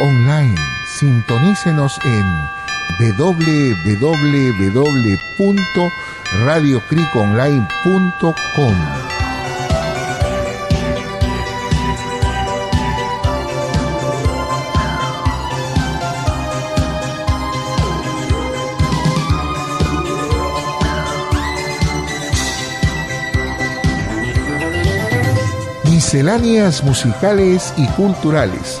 Online. Sintonícenos en www.radiocreekonline.com. Misceláneas musicales y culturales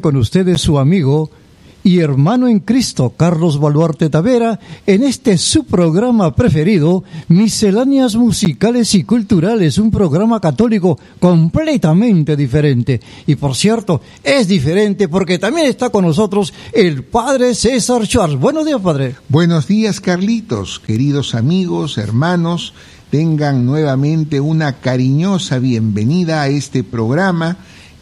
Con ustedes su amigo y hermano en Cristo, Carlos Baluarte Tavera, en este su programa preferido, Misceláneas Musicales y Culturales, un programa católico completamente diferente. Y por cierto, es diferente porque también está con nosotros el Padre César Schwartz. Buenos días, Padre. Buenos días, Carlitos, queridos amigos, hermanos, tengan nuevamente una cariñosa bienvenida a este programa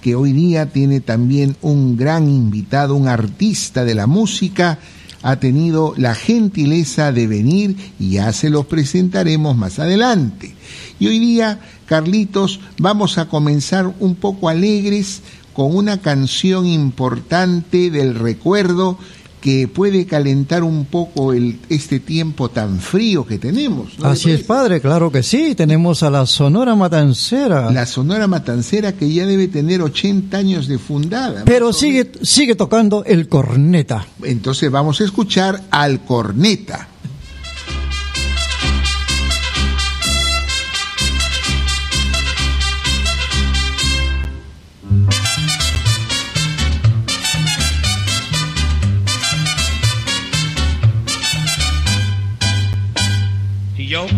que hoy día tiene también un gran invitado, un artista de la música, ha tenido la gentileza de venir y ya se los presentaremos más adelante. Y hoy día, Carlitos, vamos a comenzar un poco alegres con una canción importante del recuerdo que puede calentar un poco el, este tiempo tan frío que tenemos. Así es, padre, claro que sí. Tenemos a la Sonora Matancera. La Sonora Matancera que ya debe tener 80 años de fundada. Pero sigue, sigue tocando el corneta. Entonces vamos a escuchar al corneta.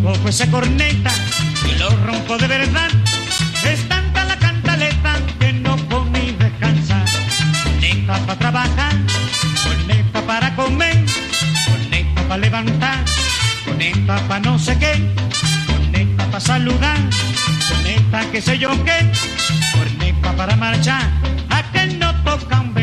Cojo esa corneta y lo rompo de verdad. Es tanta la cantaleta que no puedo ni descansar. Corneta para trabajar, corneta para comer, corneta para levantar, corneta para no sé qué, corneta para saludar, corneta que sé yo qué, corneta para marchar, a que no toca un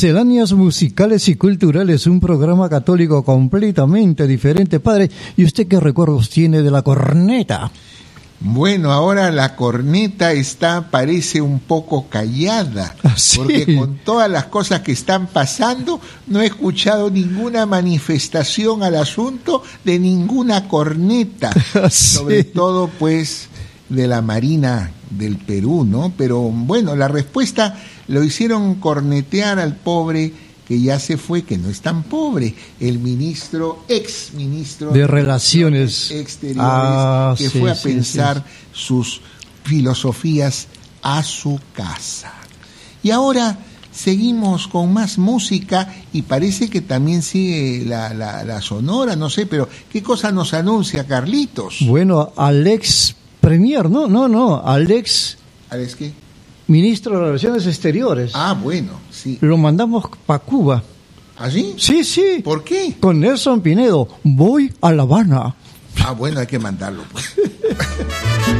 Misceláneas musicales y culturales, un programa católico completamente diferente, padre. ¿Y usted qué recuerdos tiene de la corneta? Bueno, ahora la corneta está, parece un poco callada, ¿Ah, porque con todas las cosas que están pasando, no he escuchado ninguna manifestación al asunto de ninguna corneta, ¿Ah, sobre todo pues de la Marina del Perú, ¿no? Pero bueno, la respuesta lo hicieron cornetear al pobre que ya se fue, que no es tan pobre, el ministro, ex ministro de Relaciones Exteriores, ah, que sí, fue a sí, pensar sus filosofías a su casa. Y ahora seguimos con más música y parece que también sigue la, la, la sonora, no sé, pero ¿qué cosa nos anuncia Carlitos? Bueno, Alex Premier, no, no, no, Alex. ¿Alex qué? Ministro de Relaciones Exteriores. Ah, bueno, sí. Lo mandamos para Cuba. ¿Así? Sí, sí. ¿Por qué? Con Nelson Pinedo. Voy a La Habana. Ah, bueno, hay que mandarlo. Pues.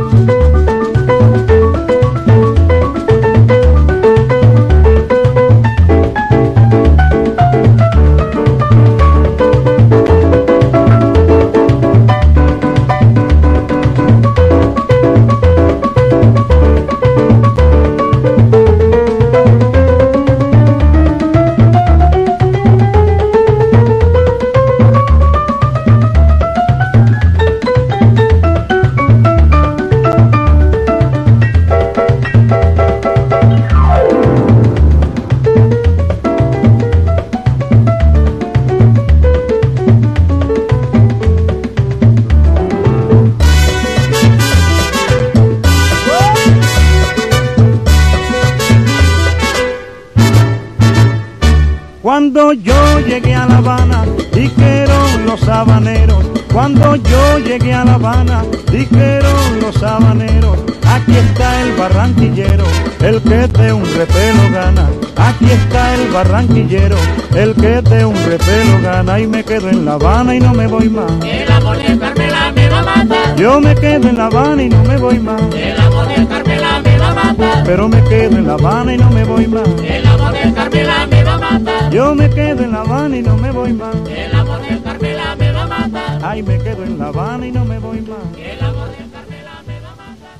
Cuando yo llegué a La Habana, dijeron los habaneros. Cuando yo llegué a La Habana, dijeron los habaneros. Aquí está el barranquillero, el que de un repelo gana. Aquí está el barranquillero, el que de un repelo gana. Y me quedo en La Habana y no me voy más. El amor de Carmela me va a matar. Yo me quedo en La Habana y no me voy más. El amor de Carmela me a matar. Pero me quedo en La Habana y no me voy más. El amor de Carmela me va a matar. Yo me quedo en La Habana y no me voy más. El amor de Carmela me va a matar. Ay, me quedo en La Habana y no me voy más. El amor de Carmela me va a matar.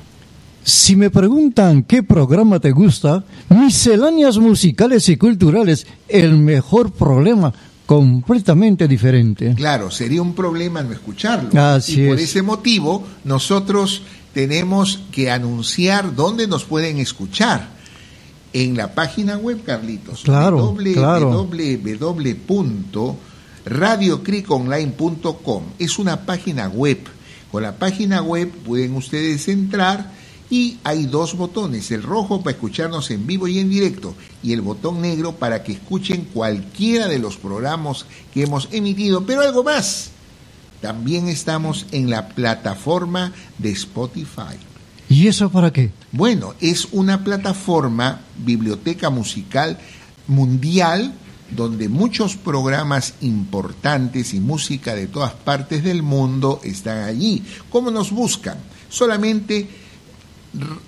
Si me preguntan qué programa te gusta, misceláneas musicales y culturales, el mejor problema, completamente diferente. Claro, sería un problema no escucharlo. Así y por es. ese motivo, nosotros tenemos que anunciar dónde nos pueden escuchar. En la página web, Carlitos. Claro, claro. www.radiocriconline.com. Es una página web. Con la página web pueden ustedes entrar y hay dos botones, el rojo para escucharnos en vivo y en directo y el botón negro para que escuchen cualquiera de los programas que hemos emitido, pero algo más. También estamos en la plataforma de Spotify. ¿Y eso para qué? Bueno, es una plataforma, biblioteca musical mundial, donde muchos programas importantes y música de todas partes del mundo están allí. ¿Cómo nos buscan? Solamente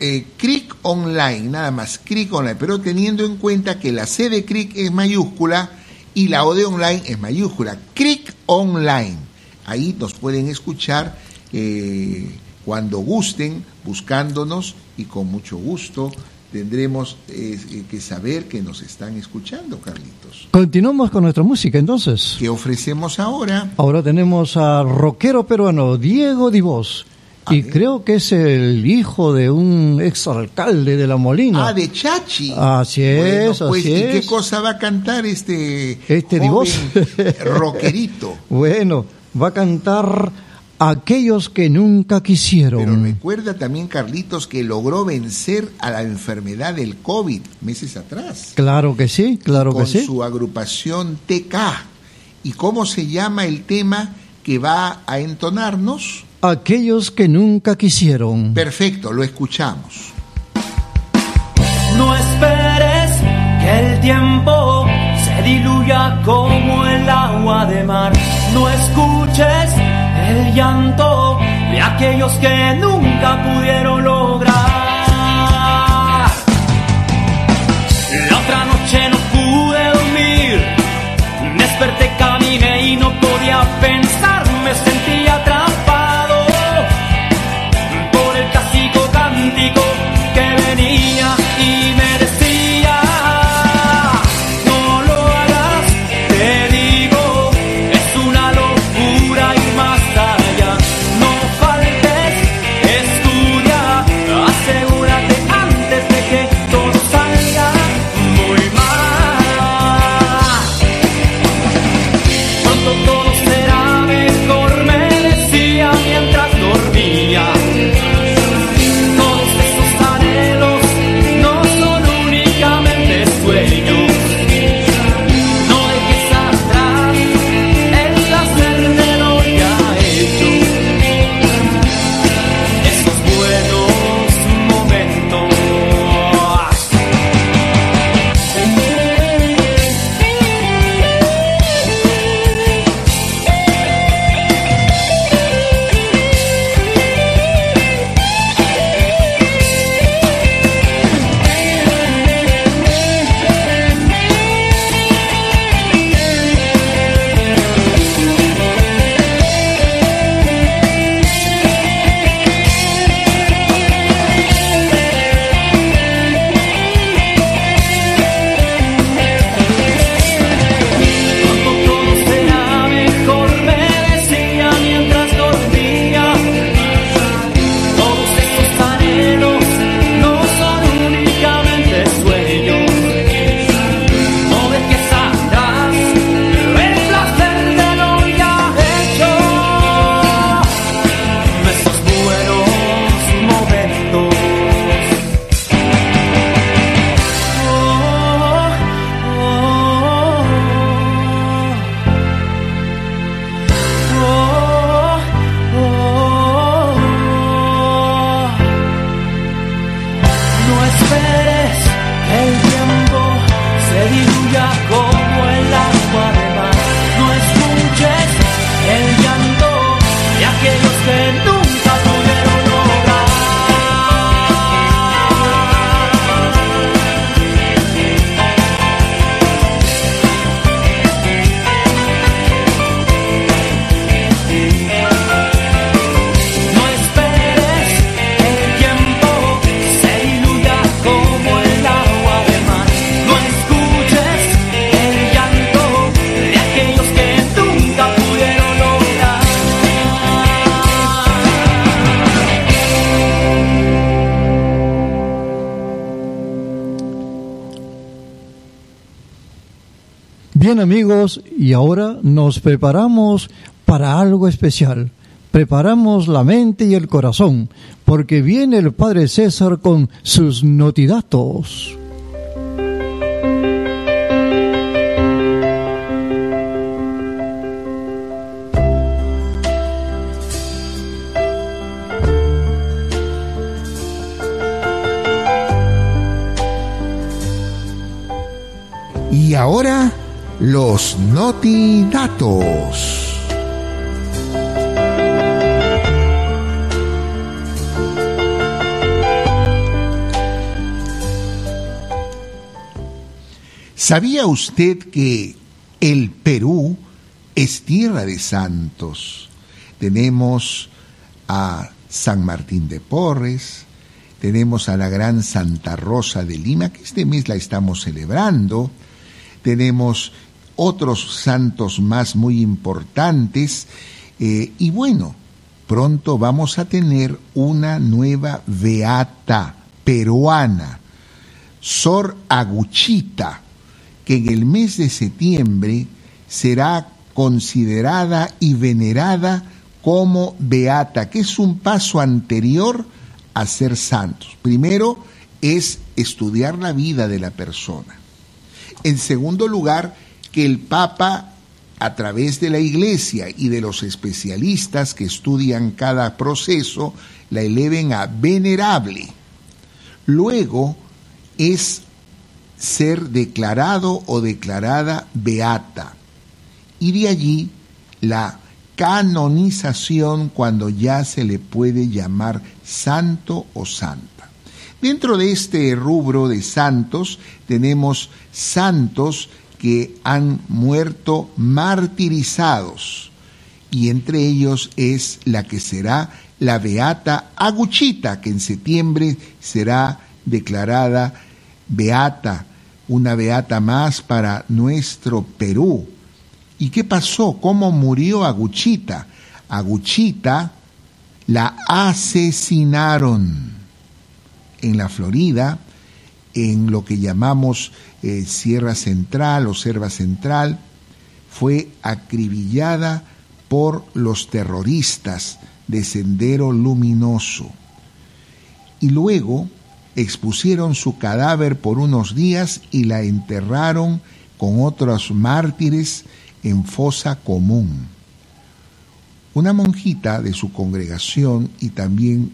eh, Cric Online, nada más, Cric Online, pero teniendo en cuenta que la C de Cric es mayúscula y la O de Online es mayúscula. Cric Online. Ahí nos pueden escuchar eh, cuando gusten, buscándonos y con mucho gusto tendremos eh, que saber que nos están escuchando, Carlitos. Continuamos con nuestra música entonces. ¿Qué ofrecemos ahora? Ahora tenemos a rockero peruano Diego Divos. A Y ver. creo que es el hijo de un exalcalde de La Molina. Ah, de Chachi. Así es, Bueno, pues, así ¿y qué es. cosa va a cantar este, Este joven Divos. rockerito? Bueno, va a cantar Aquellos que nunca quisieron. Pero recuerda también, Carlitos, que logró vencer a la enfermedad del COVID meses atrás. Claro que sí, claro con que sí. su agrupación TK. ¿Y cómo se llama el tema que va a entonarnos? Aquellos que nunca quisieron. Perfecto, lo escuchamos. No esperes que el tiempo se diluya como el agua de mar. No escuches el llanto de aquellos que nunca pudieron lograr. Y ahora nos preparamos para algo especial. Preparamos la mente y el corazón, porque viene el Padre César con sus notidatos. Y ahora, los notidatos. ¿Sabía usted que el Perú es tierra de santos? Tenemos a San Martín de Porres, tenemos a la gran Santa Rosa de Lima, que este mes la estamos celebrando, tenemos otros santos más muy importantes, eh, y bueno, pronto vamos a tener una nueva beata peruana, Sor Aguchita, que en el mes de septiembre será considerada y venerada como beata, que es un paso anterior a ser santos. Primero es estudiar la vida de la persona. En segundo lugar, que el Papa, a través de la Iglesia y de los especialistas que estudian cada proceso, la eleven a venerable. Luego es ser declarado o declarada beata. Y de allí la canonización cuando ya se le puede llamar santo o santa. Dentro de este rubro de santos tenemos santos que han muerto martirizados y entre ellos es la que será la beata Aguchita, que en septiembre será declarada beata, una beata más para nuestro Perú. ¿Y qué pasó? ¿Cómo murió Aguchita? Aguchita la asesinaron en la Florida, en lo que llamamos eh, Sierra Central o Selva Central, fue acribillada por los terroristas de Sendero Luminoso. Y luego expusieron su cadáver por unos días y la enterraron con otros mártires en fosa común. Una monjita de su congregación y también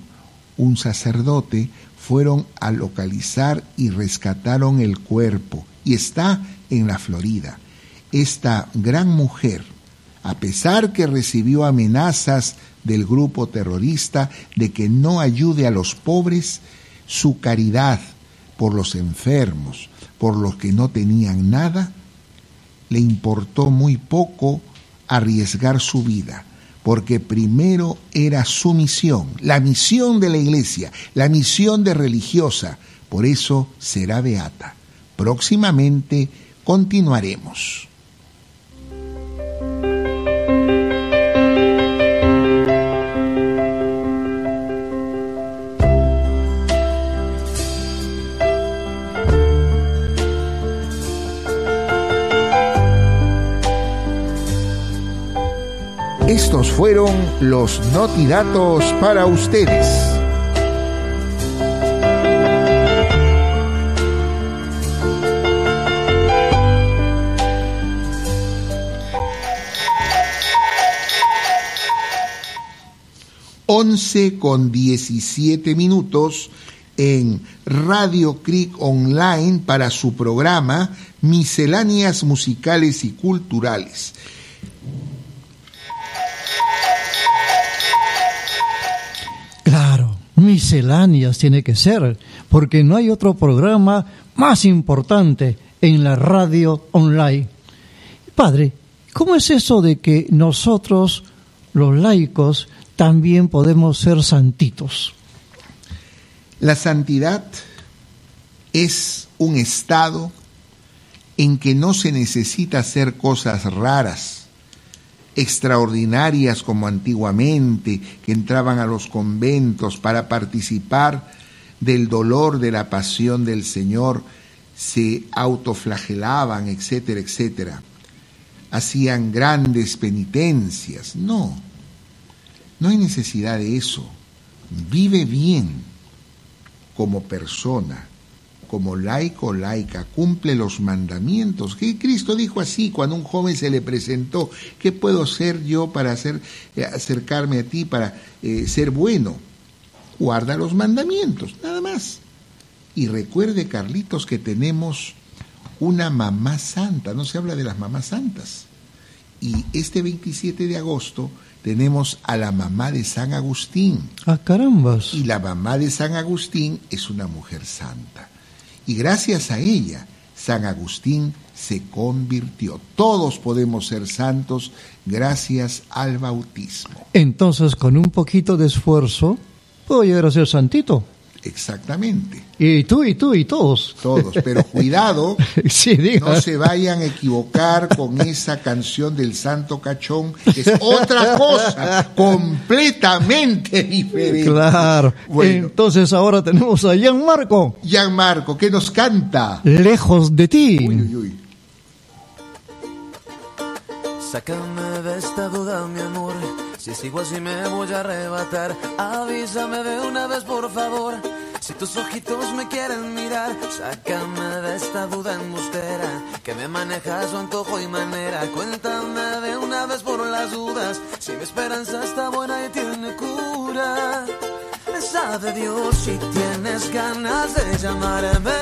un sacerdote fueron a localizar y rescataron el cuerpo y está en la Florida. Esta gran mujer, a pesar que recibió amenazas del grupo terrorista de que no ayude a los pobres, su caridad por los enfermos, por los que no tenían nada, le importó muy poco arriesgar su vida, porque primero era su misión, la misión de la iglesia, la misión de religiosa, por eso será beata. Próximamente continuaremos. Estos fueron los notidatos para ustedes. Once con diecisiete minutos en Radio Creek Online para su programa Misceláneas Musicales y Culturales. Misceláneas tiene que ser, porque no hay otro programa más importante en la radio online. Padre, ¿cómo es eso de que nosotros, los laicos, también podemos ser santitos? La santidad es un estado en que no se necesita hacer cosas raras, extraordinarias como antiguamente, que entraban a los conventos para participar del dolor de la pasión del Señor, se autoflagelaban, etcétera, etcétera. hacían grandes penitencias. No, no hay necesidad de eso. Vive bien como persona, como laico o laica, cumple los mandamientos. Que Cristo dijo así cuando un joven se le presentó, ¿qué puedo hacer yo para hacer, eh, acercarme a ti, para eh, ser bueno? Guarda los mandamientos, nada más. Y recuerde, Carlitos, que tenemos una mamá santa, no se habla de las mamás santas. Y este 27 de agosto tenemos a la mamá de San Agustín. Ah, carambas. Y la mamá de San Agustín es una mujer santa. Y gracias a ella, San Agustín se convirtió. Todos podemos ser santos gracias al bautismo. Entonces, con un poquito de esfuerzo, puedo llegar a ser santito. Exactamente. Y tú, y tú, y todos. Todos, pero cuidado, sí, no se vayan a equivocar con esa canción del Santo Cachón, que es otra cosa completamente diferente. Claro. Bueno. Entonces ahora tenemos a Gianmarco, Gianmarco, ¿qué nos canta? lejos de ti. Uy, uy, uy. Sácame de esta duda, mi amor. Si sigo así me voy a arrebatar. Avísame de una vez, por favor. Si tus ojitos me quieren mirar, sácame de esta duda embustera que me maneja su antojo y manera. Cuéntame de una vez por las dudas. Si mi esperanza está buena y tiene cura. Sabe Dios si tienes ganas de llamarme.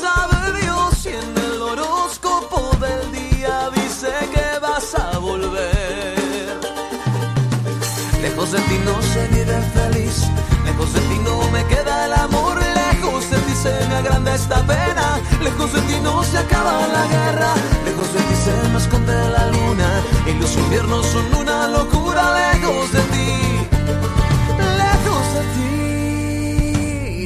Sabe Dios si en el horóscopo del día dice que a volver. Lejos de ti no se vive feliz, lejos de ti no me queda el amor, lejos de ti se me agranda esta pena, lejos de ti no se acaba la guerra, lejos de ti se me esconde la luna y los inviernos son una locura, lejos de ti,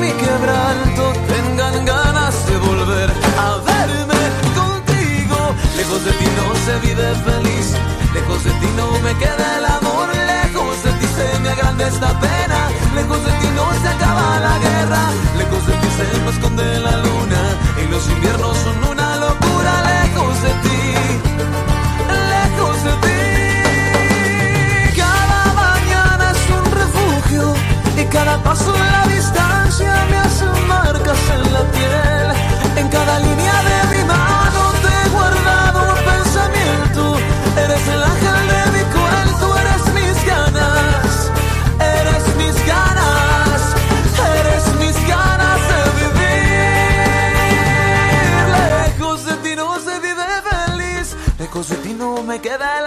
mi quebranto tengan ganas de volver a verme contigo. Lejos de ti no se vive feliz, lejos de ti no me queda el amor, lejos de ti se me agranda esta pena, lejos de ti no se acaba la guerra, lejos de ti se me esconde la luna y los inviernos son una locura, lejos de ti, lejos de ti. Cada mañana es un refugio y cada paso en la distancia me hace marcas en la piel. En cada línea de mi mano te he guardado un pensamiento. Eres el ángel de mi cuento, eres mis ganas, eres mis ganas, eres mis ganas de vivir. Lejos de ti no se vive feliz, lejos de ti no me queda el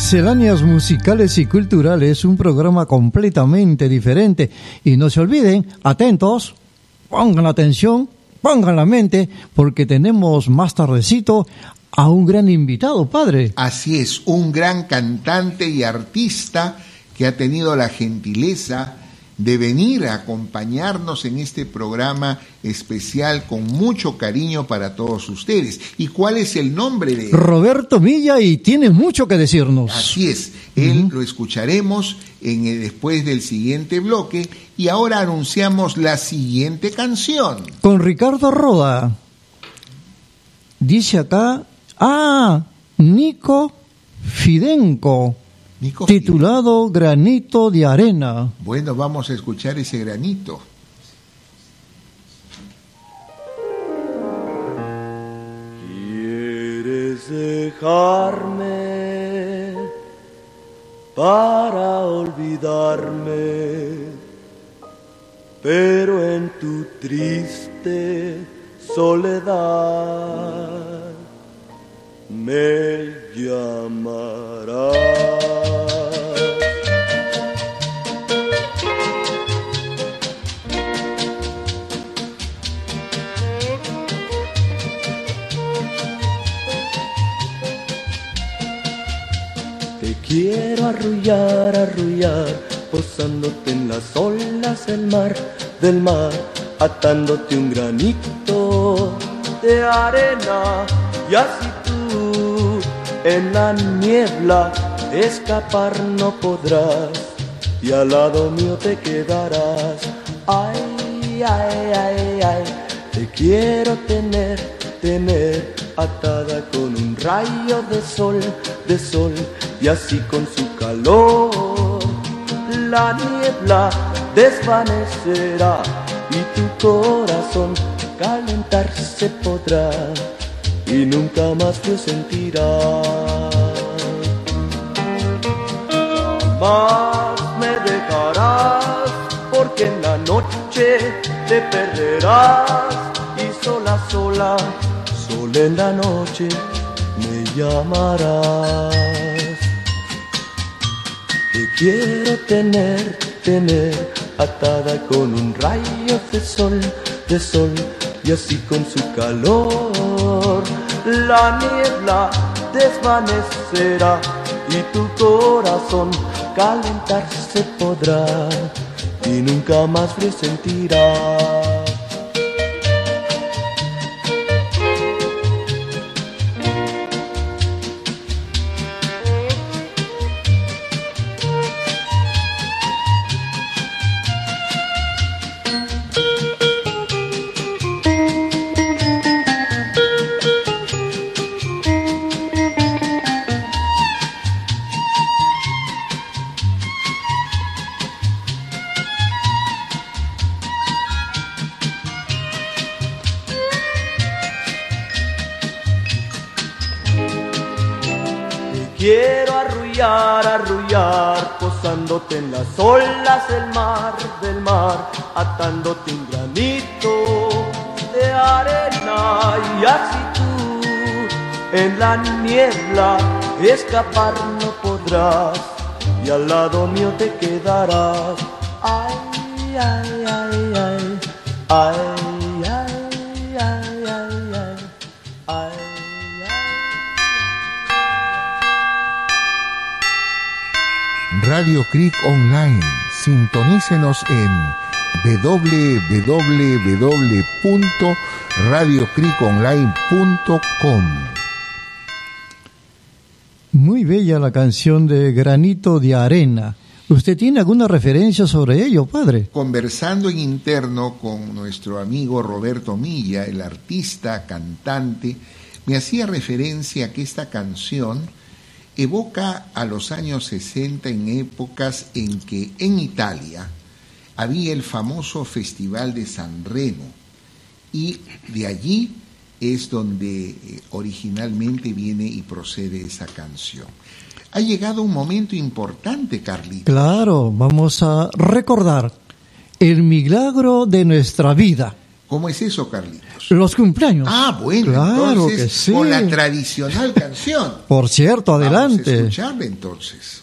Misceláneas musicales y culturales, un programa completamente diferente. Y no se olviden, atentos, pongan la atención, pongan la mente, porque tenemos más tardecito a un gran invitado, padre. Así es, un gran cantante y artista que ha tenido la gentileza de venir a acompañarnos en este programa especial con mucho cariño para todos ustedes. ¿Y cuál es el nombre de él? Roberto Milla y tiene mucho que decirnos. Así es, él lo escucharemos en el- después del siguiente bloque y ahora anunciamos la siguiente canción. Con Ricardo Roda. Dice acá, ah, Nico Fidenco. Nico, titulado Granito de Arena. Bueno, vamos a escuchar ese granito. ¿Quieres dejarme para olvidarme? Pero en tu triste soledad me llamarás. Te quiero arrullar, arrullar, posándote en las olas del mar, del mar, atándote un granito de arena y así en la niebla escapar no podrás y al lado mío te quedarás. Ay, ay, ay, ay, te quiero tener, tener atada con un rayo de sol, de sol y así con su calor la niebla desvanecerá y tu corazón calentarse podrá y nunca más frío sentirás. Jamás me dejarás porque en la noche te perderás y sola, sola, sola en la noche me llamarás. Te quiero tener, tener atada con un rayo de sol, de sol y así con su calor la niebla desvanecerá y tu corazón calentarse podrá y nunca más frío posándote en las olas del mar, del mar, atándote un granito de arena. Y así tú en la niebla escapar no podrás. Y al lado mío te quedarás. Ay, ay, ay, ay, ay, Radio Creek Online. Sintonícenos en www.radiocreekonline.com. Muy bella la canción de Granito de Arena. ¿Usted tiene alguna referencia sobre ello, padre? Conversando en interno con nuestro amigo Roberto Milla, el artista, cantante, me hacía referencia a que esta canción evoca a los años 60 en épocas en que en Italia había el famoso Festival de San Remo y de allí es donde eh, originalmente viene y procede esa canción. Ha llegado un momento importante, Carlito. Claro, vamos a recordar el milagro de nuestra vida. ¿Cómo es eso, Carlitos? Los cumpleaños. Ah, bueno, claro entonces, que sí. con la tradicional canción. Por cierto, Vamos a adelante. escucharla entonces.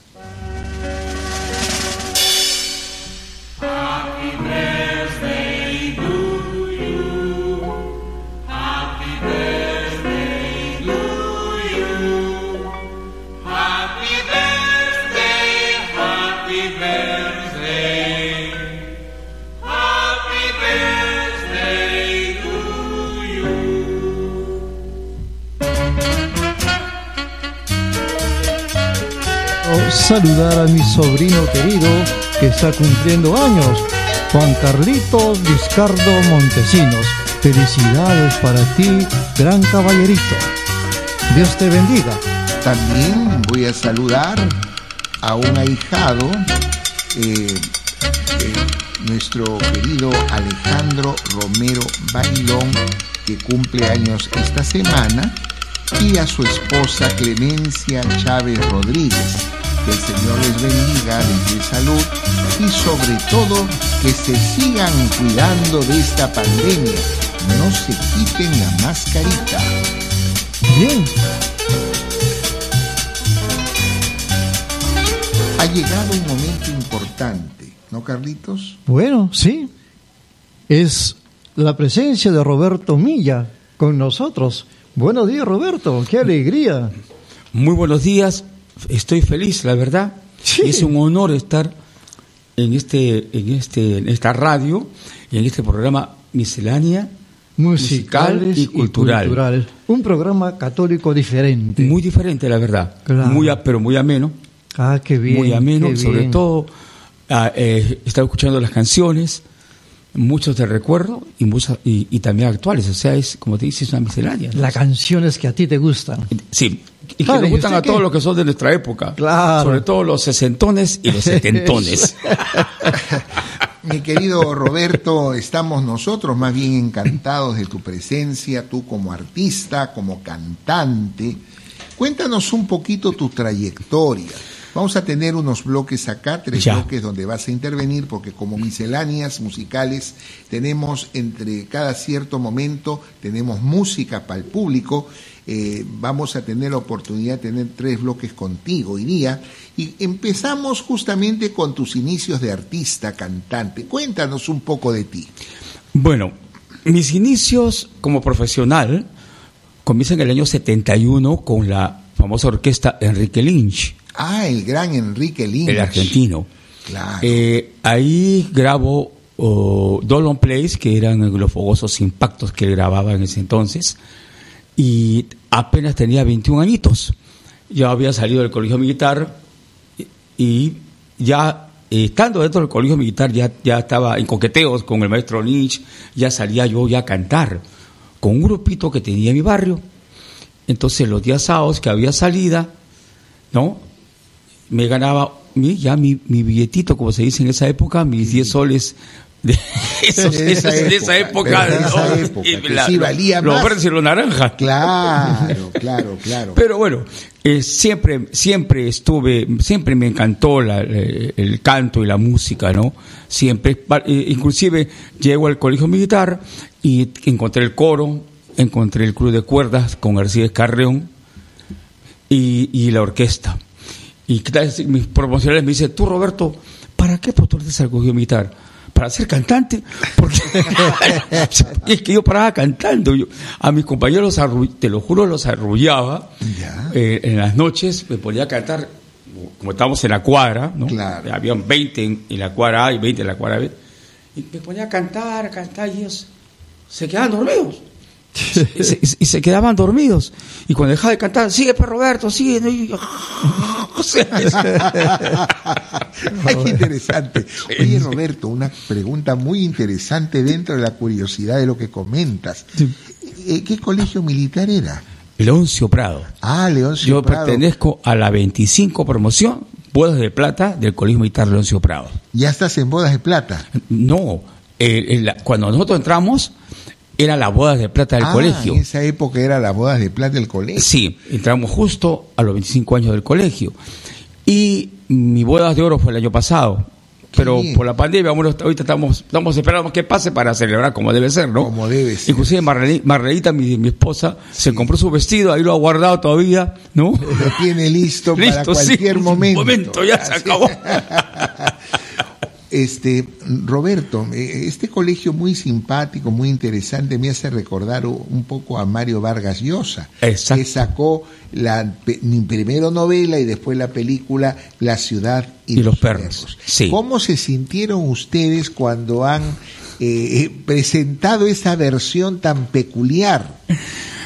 Saludar a mi sobrino querido que está cumpliendo años, Juan Carlitos Vizcardo Montesinos. Felicidades para ti, gran caballerito. Dios te bendiga. También voy a saludar a un ahijado, eh, eh, nuestro querido Alejandro Romero Bailón, que cumple años esta semana, y a su esposa Clemencia Chávez Rodríguez. Que el Señor les bendiga, les dé salud y sobre todo que se sigan cuidando de esta pandemia. No se quiten la mascarita. Bien, Ha llegado un momento importante, ¿no, Carlitos? bueno, sí. Es la presencia de Roberto Milla con nosotros. Buenos días, Roberto. Qué alegría. Muy buenos días, estoy feliz, la verdad. Sí. Es un honor estar en este, en este, en esta radio y en este programa miscelánea Musicales Musical y cultural. Un programa católico diferente. muy diferente, la verdad. Claro. Muy, a- pero muy ameno, ah, qué bien. muy ameno, sobre bien. todo ah, eh, estaba escuchando las canciones, muchos de recuerdo y, muchas, y, y también actuales. O sea, es como te dices, una miscelánea. ¿no? Las canciones que a ti te gustan. Sí, y que nos ¿y gustan a todos los que son de nuestra época. Claro. Sobre todo los sesentones y los setentones. Mi querido Roberto, estamos nosotros más bien encantados de tu presencia, tú como artista, como cantante. Cuéntanos un poquito tu trayectoria. Vamos a tener unos bloques acá, tres Ya. bloques donde vas a intervenir, porque como misceláneas musicales tenemos entre cada cierto momento, tenemos música para el público. Eh, vamos a tener la oportunidad de tener tres bloques contigo hoy día. Y empezamos justamente con tus inicios de artista, cantante. Cuéntanos un poco de ti. Bueno, mis inicios como profesional comienzan en el año 71 con la famosa orquesta Enrique Lynch, Ah, el gran Enrique Lynch. el argentino. Claro. Eh, ahí grabo oh, Dolon Plays, que eran los fogosos impactos que grababa en ese entonces, y apenas tenía 21 añitos. Ya había salido del colegio militar y, ya eh, estando dentro del colegio militar ya, ya estaba en coqueteos con el maestro Lynch, ya salía yo ya a cantar con un grupito que tenía en mi barrio. Entonces los días sábados que había salida, ¿no? me ganaba mi, ya mi, mi billetito, como se dice en esa época, mis 10 soles de, esos- De esa esos- de esa época, de esa ¿no? época, Y que sí valía los más. verdes y los naranjas. Claro, claro, claro. Pero bueno, eh, siempre, siempre estuve, siempre me encantó la- eh, el canto y la música, ¿no? Siempre, eh, inclusive llego al colegio militar y encontré el coro, encontré el club de cuerdas con García Carreón y, y la orquesta. Y mis promocionales me dicen, tú Roberto, ¿para qué postulaste al colegio militar? Para ser cantante, porque es que yo paraba cantando, yo, a mis compañeros, arru- te lo juro, los arrullaba. Eh, en las noches me ponía a cantar, como estábamos en la cuadra, ¿no? Claro. habían 20 en, en la cuadra A y 20 en la cuadra B, y me ponía a cantar, a cantar, y ellos se quedaban dormidos. Y, se, y se quedaban dormidos. Y cuando dejaba de cantar, sigue, pues Roberto, sigue. yo, o sea, qué interesante. Oye, Roberto, una pregunta muy interesante dentro de la curiosidad de lo que comentas. Eh, ¿Qué colegio militar era? Leoncio Prado. Ah, Leoncio Yo Prado. pertenezco a la 25 promoción, Bodas de Plata, del Colegio Militar Leoncio Prado. Ya estás en bodas de plata. No, eh, eh, la- cuando nosotros entramos, era la Bodas de Plata del ah, colegio. En esa época era las bodas de plata del colegio. Sí, entramos justo a los 25 años del colegio. Y mi bodas de oro fue el año pasado. Pero bien. por la pandemia, bueno, ahorita estamos, estamos esperando que pase para celebrar como debe ser, ¿no? Como debe ser. Inclusive Marlenita, mi, mi esposa, se compró su vestido, ahí lo ha guardado todavía, ¿no? Lo tiene listo, para Listo, sí, cualquier un momento. momento, ya se acabó. Este, Roberto, eh, este colegio muy simpático, muy interesante, me hace recordar un poco a Mario Vargas Llosa, Exacto. que sacó la primero novela y después la película La ciudad y, Y los perros, sí. ¿Cómo se sintieron ustedes cuando han eh, presentado esa versión tan peculiar?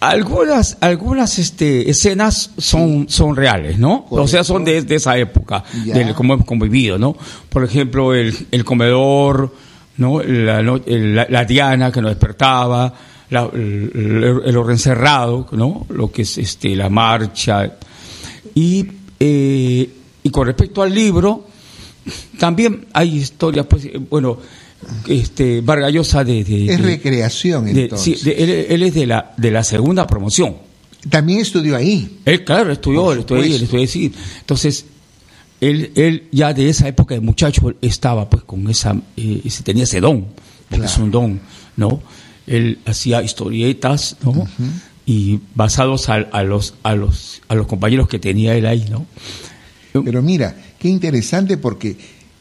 Algunas, algunas este, escenas son, son reales, ¿no? O sea, son de, de esa época, de cómo hemos convivido, ¿no? Por ejemplo, el, el comedor, ¿no? La, la, la diana que nos despertaba, la- el, el, orden cerrado, ¿no? Lo que es este, la marcha. Y, eh, y y con respecto al libro, también hay historias, pues, eh, bueno, este, Vargallosa de... de- Es recreación, de- entonces. sí, de- él, él es de la, de la segunda promoción. También estudió ahí. Él, claro, estudió, él estudió ahí, él supuesto. estudió ahí, sí. Entonces, él, él ya de esa época de muchacho estaba pues con esa, eh, tenía ese don, porque Claro. es un don, ¿no? Él hacía historietas, ¿no? Y basados a, a los, a los, a los compañeros que tenía él ahí, ¿no? Pero mira, qué interesante porque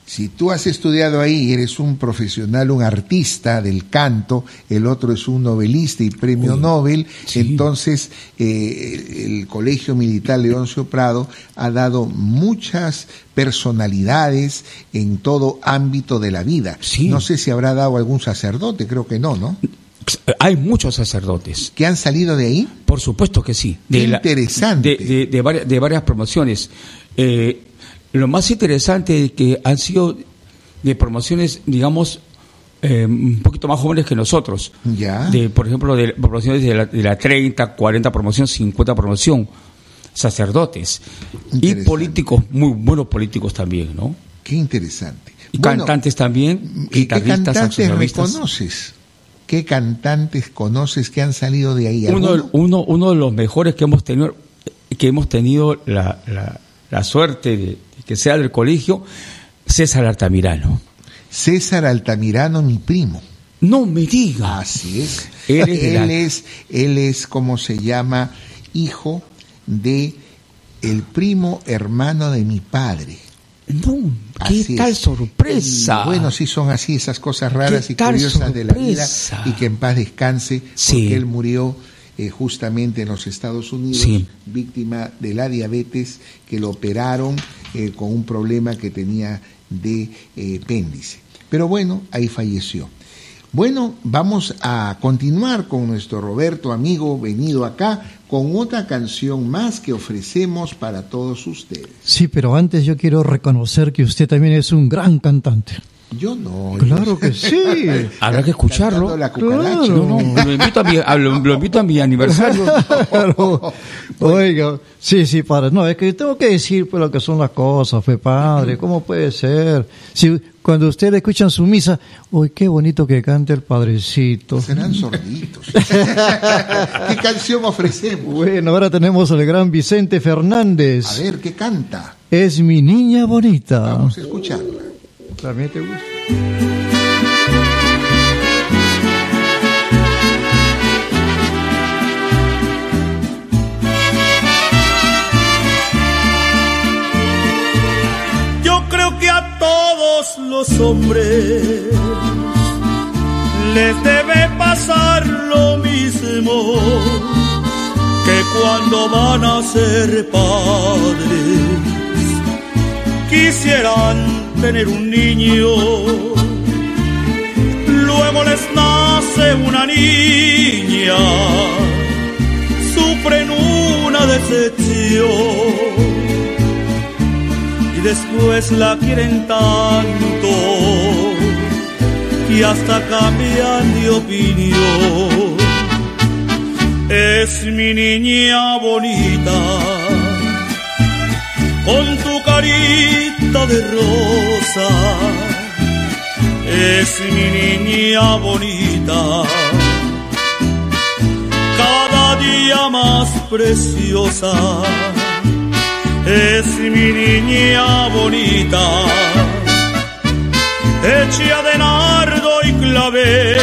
si tú has estudiado ahí, eres un profesional, un artista del canto, el otro es un novelista y premio Uy, Nobel, sí. entonces eh, el Colegio Militar Leoncio Prado ha dado muchas personalidades en todo ámbito de la vida. Sí. No sé si habrá dado algún sacerdote, creo que no, ¿no? Hay muchos sacerdotes. ¿Que han salido de ahí? Por supuesto que sí. Qué la- interesante. De, de- de varias, de varias promociones. Eh, lo más interesante es que han sido de promociones, digamos, eh, un poquito más jóvenes que nosotros. Ya. De, por ejemplo, de promociones de la, de la 30, 40 promoción, 50 promoción. Sacerdotes. Y políticos, muy buenos políticos también, ¿no? Qué interesante. Y Bueno, cantantes también, ¿Y qué guitarristas, cantantes reconoces? ¿Qué cantantes conoces que han salido de ahí? uno, uno, uno de los mejores que hemos tenido, que hemos tenido la, la, la suerte de que sea del colegio, César Altamirano. César Altamirano, mi primo. No me diga. Así es. Él es la- él es, él es, como se llama, hijo de el primo hermano de mi padre. No, qué Así tal es. sorpresa. Y bueno, sí son así esas cosas raras y curiosas de la vida y que en paz descanse Sí. porque él murió eh, justamente en los Estados Unidos Sí. víctima de la diabetes que lo operaron eh, con un problema que tenía de eh, apéndice. Pero bueno, ahí falleció. Bueno, vamos a continuar con nuestro Roberto amigo venido acá con otra canción más que ofrecemos para todos ustedes. Sí, pero antes yo quiero reconocer que usted también es un gran cantante. Yo no. Claro yo- que sí. Habrá que escucharlo. La. Claro. No, no, lo invito a mi, a- lo, lo invito a mi aniversario. Claro. Oiga, sí, sí, padre. No, es que tengo que decir pues, lo que son las cosas, fue padre. ¿Cómo puede ser? Si cuando ustedes escuchan su misa, uy, qué bonito que cante el padrecito. Serán sorditos. ¿Qué canción ofrecemos? Bueno, ahora tenemos al gran Vicente Fernández. A ver, ¿qué canta? Es mi niña bonita. Vamos a escucharla. También te gusta. Yo creo que a todos los hombres les debe pasar lo mismo que cuando van a ser padres quisieran tener un niño. Luego les nace una niña, sufren una decepción y después la quieren tanto que hasta cambian de opinión. Es mi niña bonita, con tu carita de rosa. Es mi niña bonita, cada día más preciosa es mi niña bonita, hecha de nardo y clavel.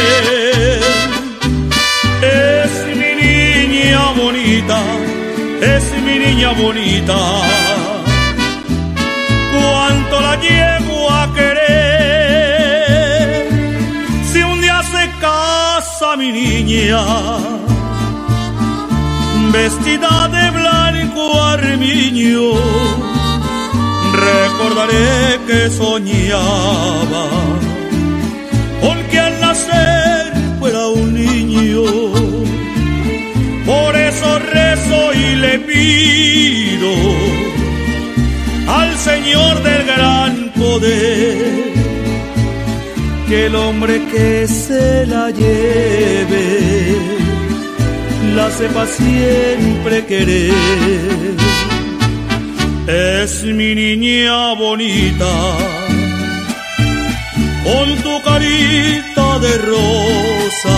Es mi niña bonita, es mi niña bonita. Llevo a querer, si un día se casa mi niña vestida de blanco armiño, recordaré que soñaba, porque al nacer fuera un niño, por eso rezo y le pido Señor del gran poder que el hombre que se la lleve la sepa siempre querer. Es mi niña bonita, con tu carita de rosa.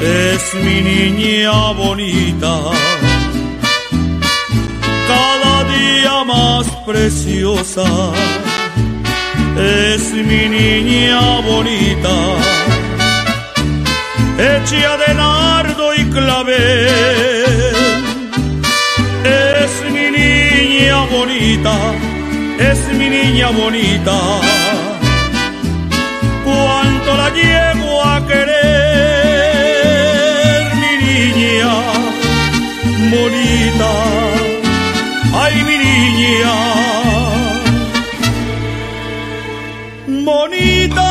Es mi niña bonita, más preciosa. Es mi niña bonita, hecha de nardo y clavel. Es mi niña bonita, es mi niña bonita. Cuánto la llevo Ay, mi niña bonita.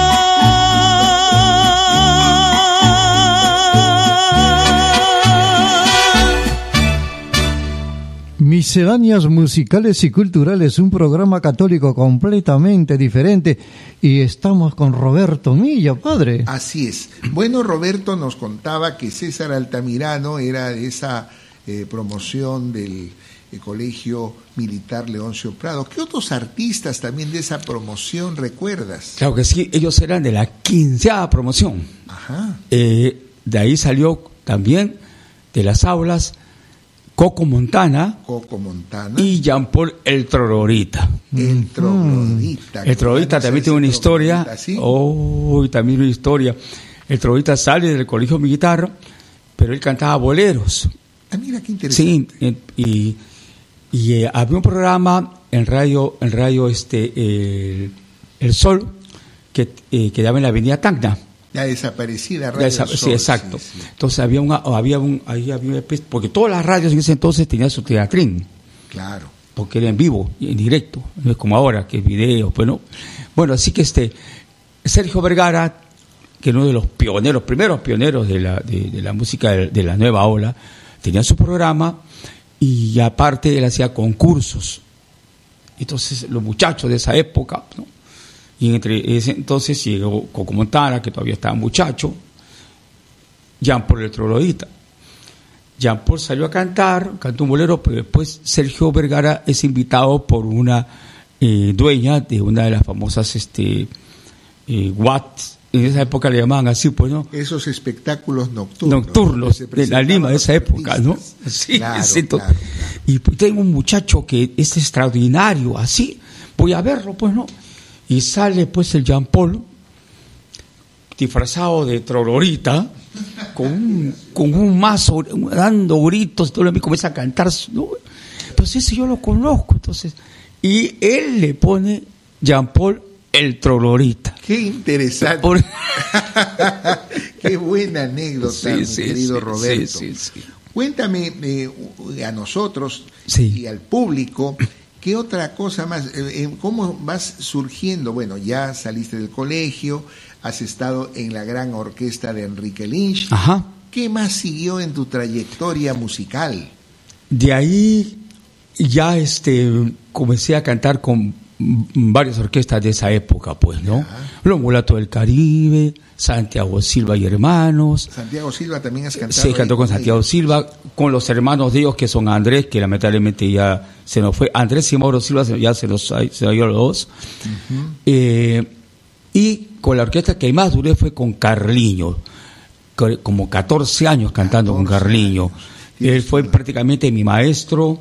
Misceláneas musicales y culturales, un programa católico completamente diferente. Y estamos con Roberto Milla, padre. Así es. Bueno, Roberto nos contaba que César Altamirano era de esa eh, promoción del eh, Colegio Militar Leoncio Prado. ¿Qué otros artistas también de esa promoción recuerdas? Claro que sí, ellos eran de la quinceava promoción. Ajá. Eh, de ahí salió también de las aulas Coco Montana Coco Montana. y Jean-Paul El Trolorita. el Troglodita. El Trolorita también tiene una historia. ¿sí? Oh, también una historia. El Trolorita sale del colegio militar, pero él cantaba boleros. Ah, mira qué interesante. Sí, y, y eh, había un programa en radio, en radio este, el, El Sol, que, eh, que daba en la avenida Tacna. La desaparecida Radio esa- Sol, sí, exacto. sí, sí. Entonces había una, había un, ahí había una especie- porque todas las radios en ese entonces tenían su teatrín, Claro. porque era en vivo, y en directo, no es como ahora, que es video, pues no. Bueno, así que este, Sergio Vergara, que uno de los pioneros, primeros pioneros de la, de, de la música de, de la nueva ola, tenía su programa y aparte él hacía concursos. Entonces los muchachos de esa época, y entre ese entonces llegó Coco Montana, que todavía estaba muchacho, Jean Paul el Troglodita. Jean Paul salió a cantar, cantó un bolero, pero después Sergio Vergara es invitado por una eh, dueña de una de las famosas este, eh, Watts, en esa época le llamaban así, pues, ¿no? Esos espectáculos nocturnos. Nocturnos de la Lima de esa época, ¿no? Sí, Claro, sí, to- claro, Y pues, tengo un muchacho que es extraordinario, así, voy a verlo, pues, ¿no? Y sale, pues, el Jean Paul, disfrazado de trolorita, con un, con un mazo, dando gritos, todo lo que comienza a cantar, ¿no? Pues ese yo lo conozco, entonces. Y él le pone Jean Paul el trolorita. Qué interesante. Por- Qué buena anécdota, Sí, mi sí, querido sí, Roberto. Cuéntame eh, a nosotros y al público, ¿qué otra cosa más? Eh, eh, ¿Cómo vas surgiendo? Bueno, ya saliste del colegio, has estado en la gran orquesta de Enrique Lynch. Ajá. ¿Qué más siguió en tu trayectoria musical? De ahí ya este comencé a cantar con varias orquestas de esa época, pues, ¿no? Los Mulatos del Caribe, Santiago Silva y Hermanos. Santiago Silva también has cantado. Sí, ahí cantó con. Santiago Silva, con los hermanos de ellos que son Andrés, que lamentablemente ya se nos fue. Andrés y Mauro Silva se- ya se nos se nos dio los dos. Eh, y con la orquesta que más duré fue con Carliño, co- como 14 años cantando con 14 Carliño. Él fue prácticamente mi maestro,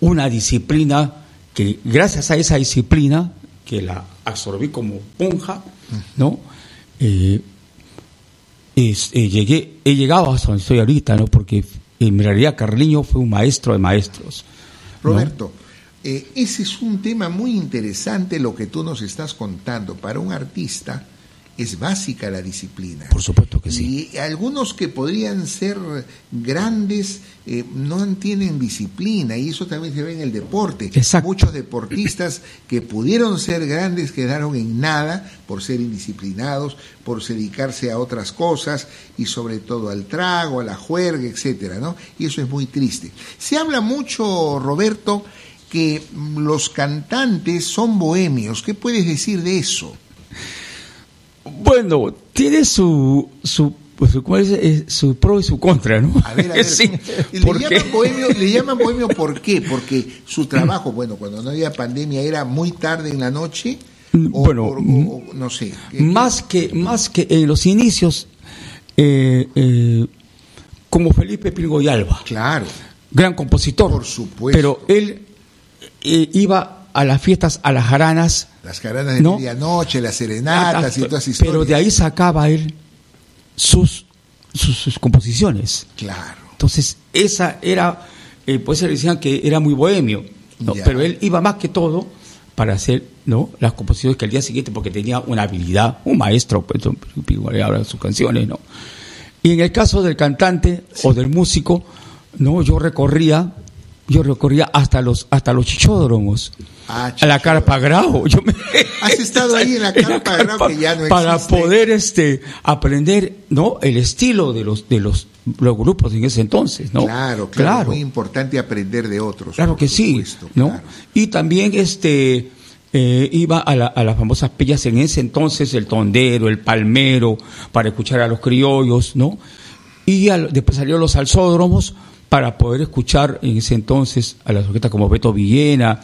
una disciplina que gracias a esa disciplina, que la absorbí como ponja, ¿no? Eh, es- eh, llegué, he llegado hasta donde estoy ahorita, ¿no? Porque en realidad Carliño fue un maestro de maestros. Roberto, eh, ese es un tema muy interesante lo que tú nos estás contando. Para un artista es básica la disciplina. Por supuesto que sí. Y algunos que podrían ser grandes eh, no tienen disciplina y eso también se ve en el deporte. Exacto. Muchos deportistas que pudieron ser grandes quedaron en nada por ser indisciplinados, por dedicarse a otras cosas y sobre todo al trago, a la juerga, etcétera, ¿no? Y eso es muy triste. Se habla mucho, Roberto, que los cantantes son bohemios. ¿Qué puedes decir de eso? Bueno, tiene su, su pues, ¿cómo es? Eh, su pro y su contra, ¿no? A ver, a ver. sí, le, porque- llaman bohemio, le llaman bohemio ¿por qué? Porque su trabajo, bueno, cuando no había pandemia era muy tarde en la noche. O, Bueno, por- o- o no sé. más que más que en los inicios eh, eh, como Felipe Pingo y Alba Claro. gran compositor Por supuesto. pero él eh, iba a las fiestas a las jaranas Las caranas de No. medianoche, las serenatas y todas esas historias. pero de ahí sacaba él sus sus, sus composiciones. Claro. entonces esa era eh, pues se le decían que era muy bohemio pero él iba más que todo para hacer no las composiciones que al día siguiente porque tenía una habilidad un maestro pues igual habla sus canciones no y en el caso del cantante o del músico no yo recorría yo recorría hasta los hasta los chichódromos Ah, a la carpa grau yo me Has estado ahí en la carpa grau que ya no para existe. poder este aprender no el estilo de los de los, los grupos en ese entonces no Claro, claro, Muy importante aprender de otros. Claro que sí, ¿no? claro. Y también este eh, iba a, la- a las famosas pillas en ese entonces, el tondero, el palmero, para escuchar a los criollos, ¿no? Y al- después salieron los salsódromos para poder escuchar en ese entonces a las orquestas como Beto Villena,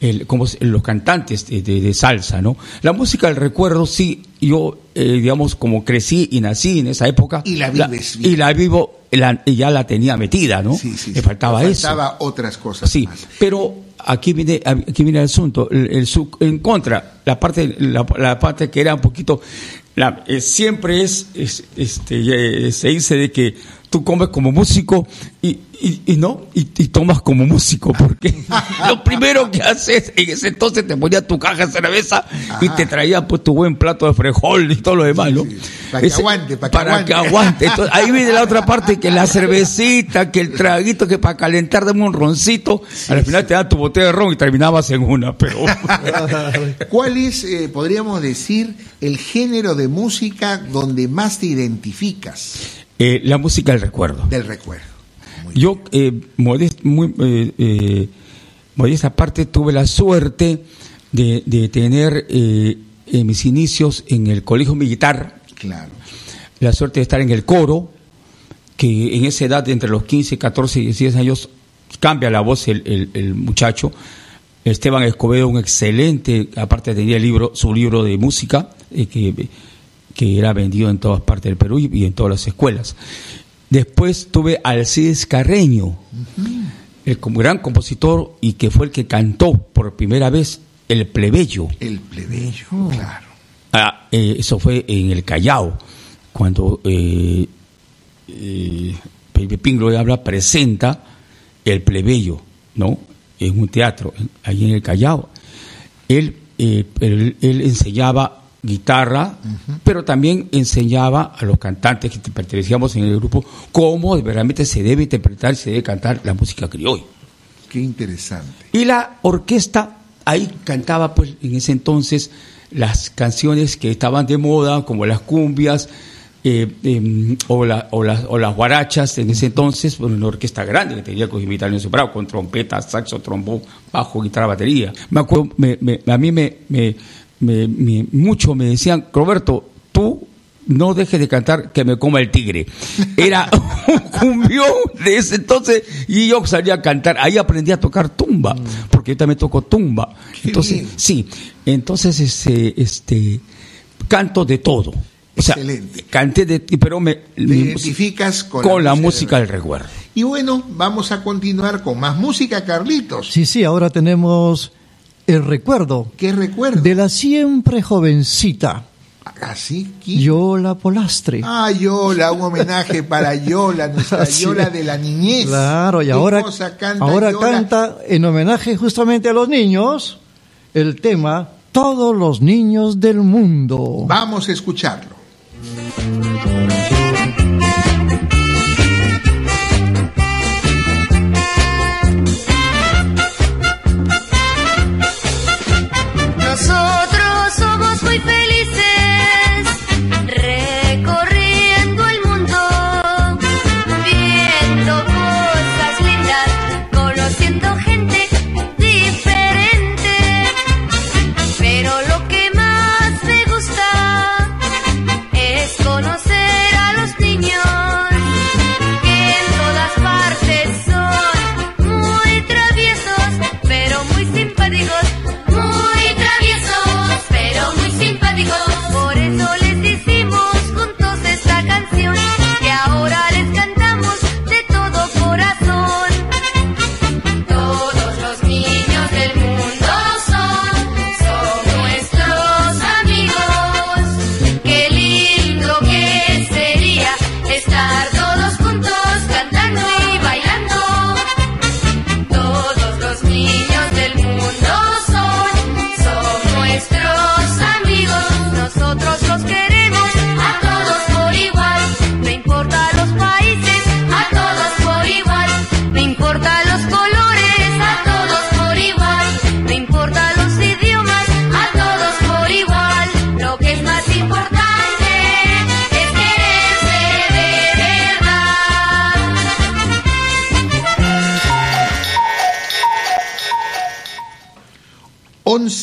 el- como los cantantes de, de- de salsa, ¿no? La música del recuerdo, sí, yo, eh, digamos, como crecí y nací en esa época. Y la vives bien. y la vivo, la- y ya la tenía metida, ¿no? Sí, sí, Le sí. faltaba Le eso. faltaba otras cosas Sí, más. pero aquí viene, aquí viene el asunto, el, el su- en contra, la parte, la, la parte que era un poquito, la, eh, siempre es, es, este, eh, se dice de que tú comes como músico y, y, y no, y, y tomas como músico, porque lo primero que haces en ese entonces te ponía tu caja de cerveza y te traía pues tu buen plato de frijol y todo lo demás, ¿no? Para que Ese- aguante, para que aguante. que aguante. Entonces, ahí viene la otra parte, que la cervecita, que el traguito, que para calentar dame un roncito, al final te dan tu botella de ron y terminabas en una, pero... ¿Cuál es, eh, podríamos decir, el género de música donde más te identificas Eh, la música del recuerdo. del recuerdo? Muy Yo, eh, modest- muy, eh, eh, modesta parte, tuve la suerte de, de tener eh, en mis inicios en el colegio militar, Claro. la suerte de estar en el coro, que en esa edad, entre los 15, 14 y 16 años, cambia la voz el, el- el muchacho. Esteban Escobedo, un excelente, aparte tenía el libro, su libro de música, que, que era vendido en todas partes del Perú y, en todas las escuelas. Después tuve a Alcides Carreño, el gran compositor y que fue el que cantó por primera vez El Plebeyo. El plebeyo, claro. Ah, eh, eso fue en el Callao, cuando eh, eh, Pepe Pinglo habla, presenta el plebeyo, ¿no? En un teatro, ahí en el Callao. Él, eh, él, él enseñaba guitarra, pero también enseñaba a los cantantes que pertenecíamos en el grupo cómo realmente se debe interpretar y se debe cantar la música criolla. Qué interesante. Y la orquesta ahí cantaba pues en ese entonces las canciones que estaban de moda, como las cumbias eh, em, o, la- o las, o las guarachas en ese entonces, bueno, una orquesta grande que tenía con Vitalio Soprano, con trompeta, saxo, trombón, bajo, guitarra, batería. Me acuerdo, me- me- a mí me, me, me- me- mucho me decían, Roberto, tú no dejes de cantar que me coma el tigre. Era un cumbión de ese entonces y yo salía a cantar. Ahí aprendí a tocar tumba, porque yo también toco tumba. Qué Entonces, bien. sí, entonces este, este, canto de todo. O sea, Excelente. canté de pero me, Te mi- identificas con, con la música música del recuerdo. Y bueno, vamos a continuar con más música, Carlitos. Sí, sí, ahora tenemos el recuerdo ¿Qué recuerdo? de la siempre jovencita ¿Así? ¿Quién? Yola Polastre. Ah, Yola, un homenaje para Yola, nuestra Así Yola es. de la niñez. Claro, y ¿Qué ahora, canta ahora Yola? canta en homenaje justamente a los niños el tema Todos los niños del mundo. Vamos a escucharlo.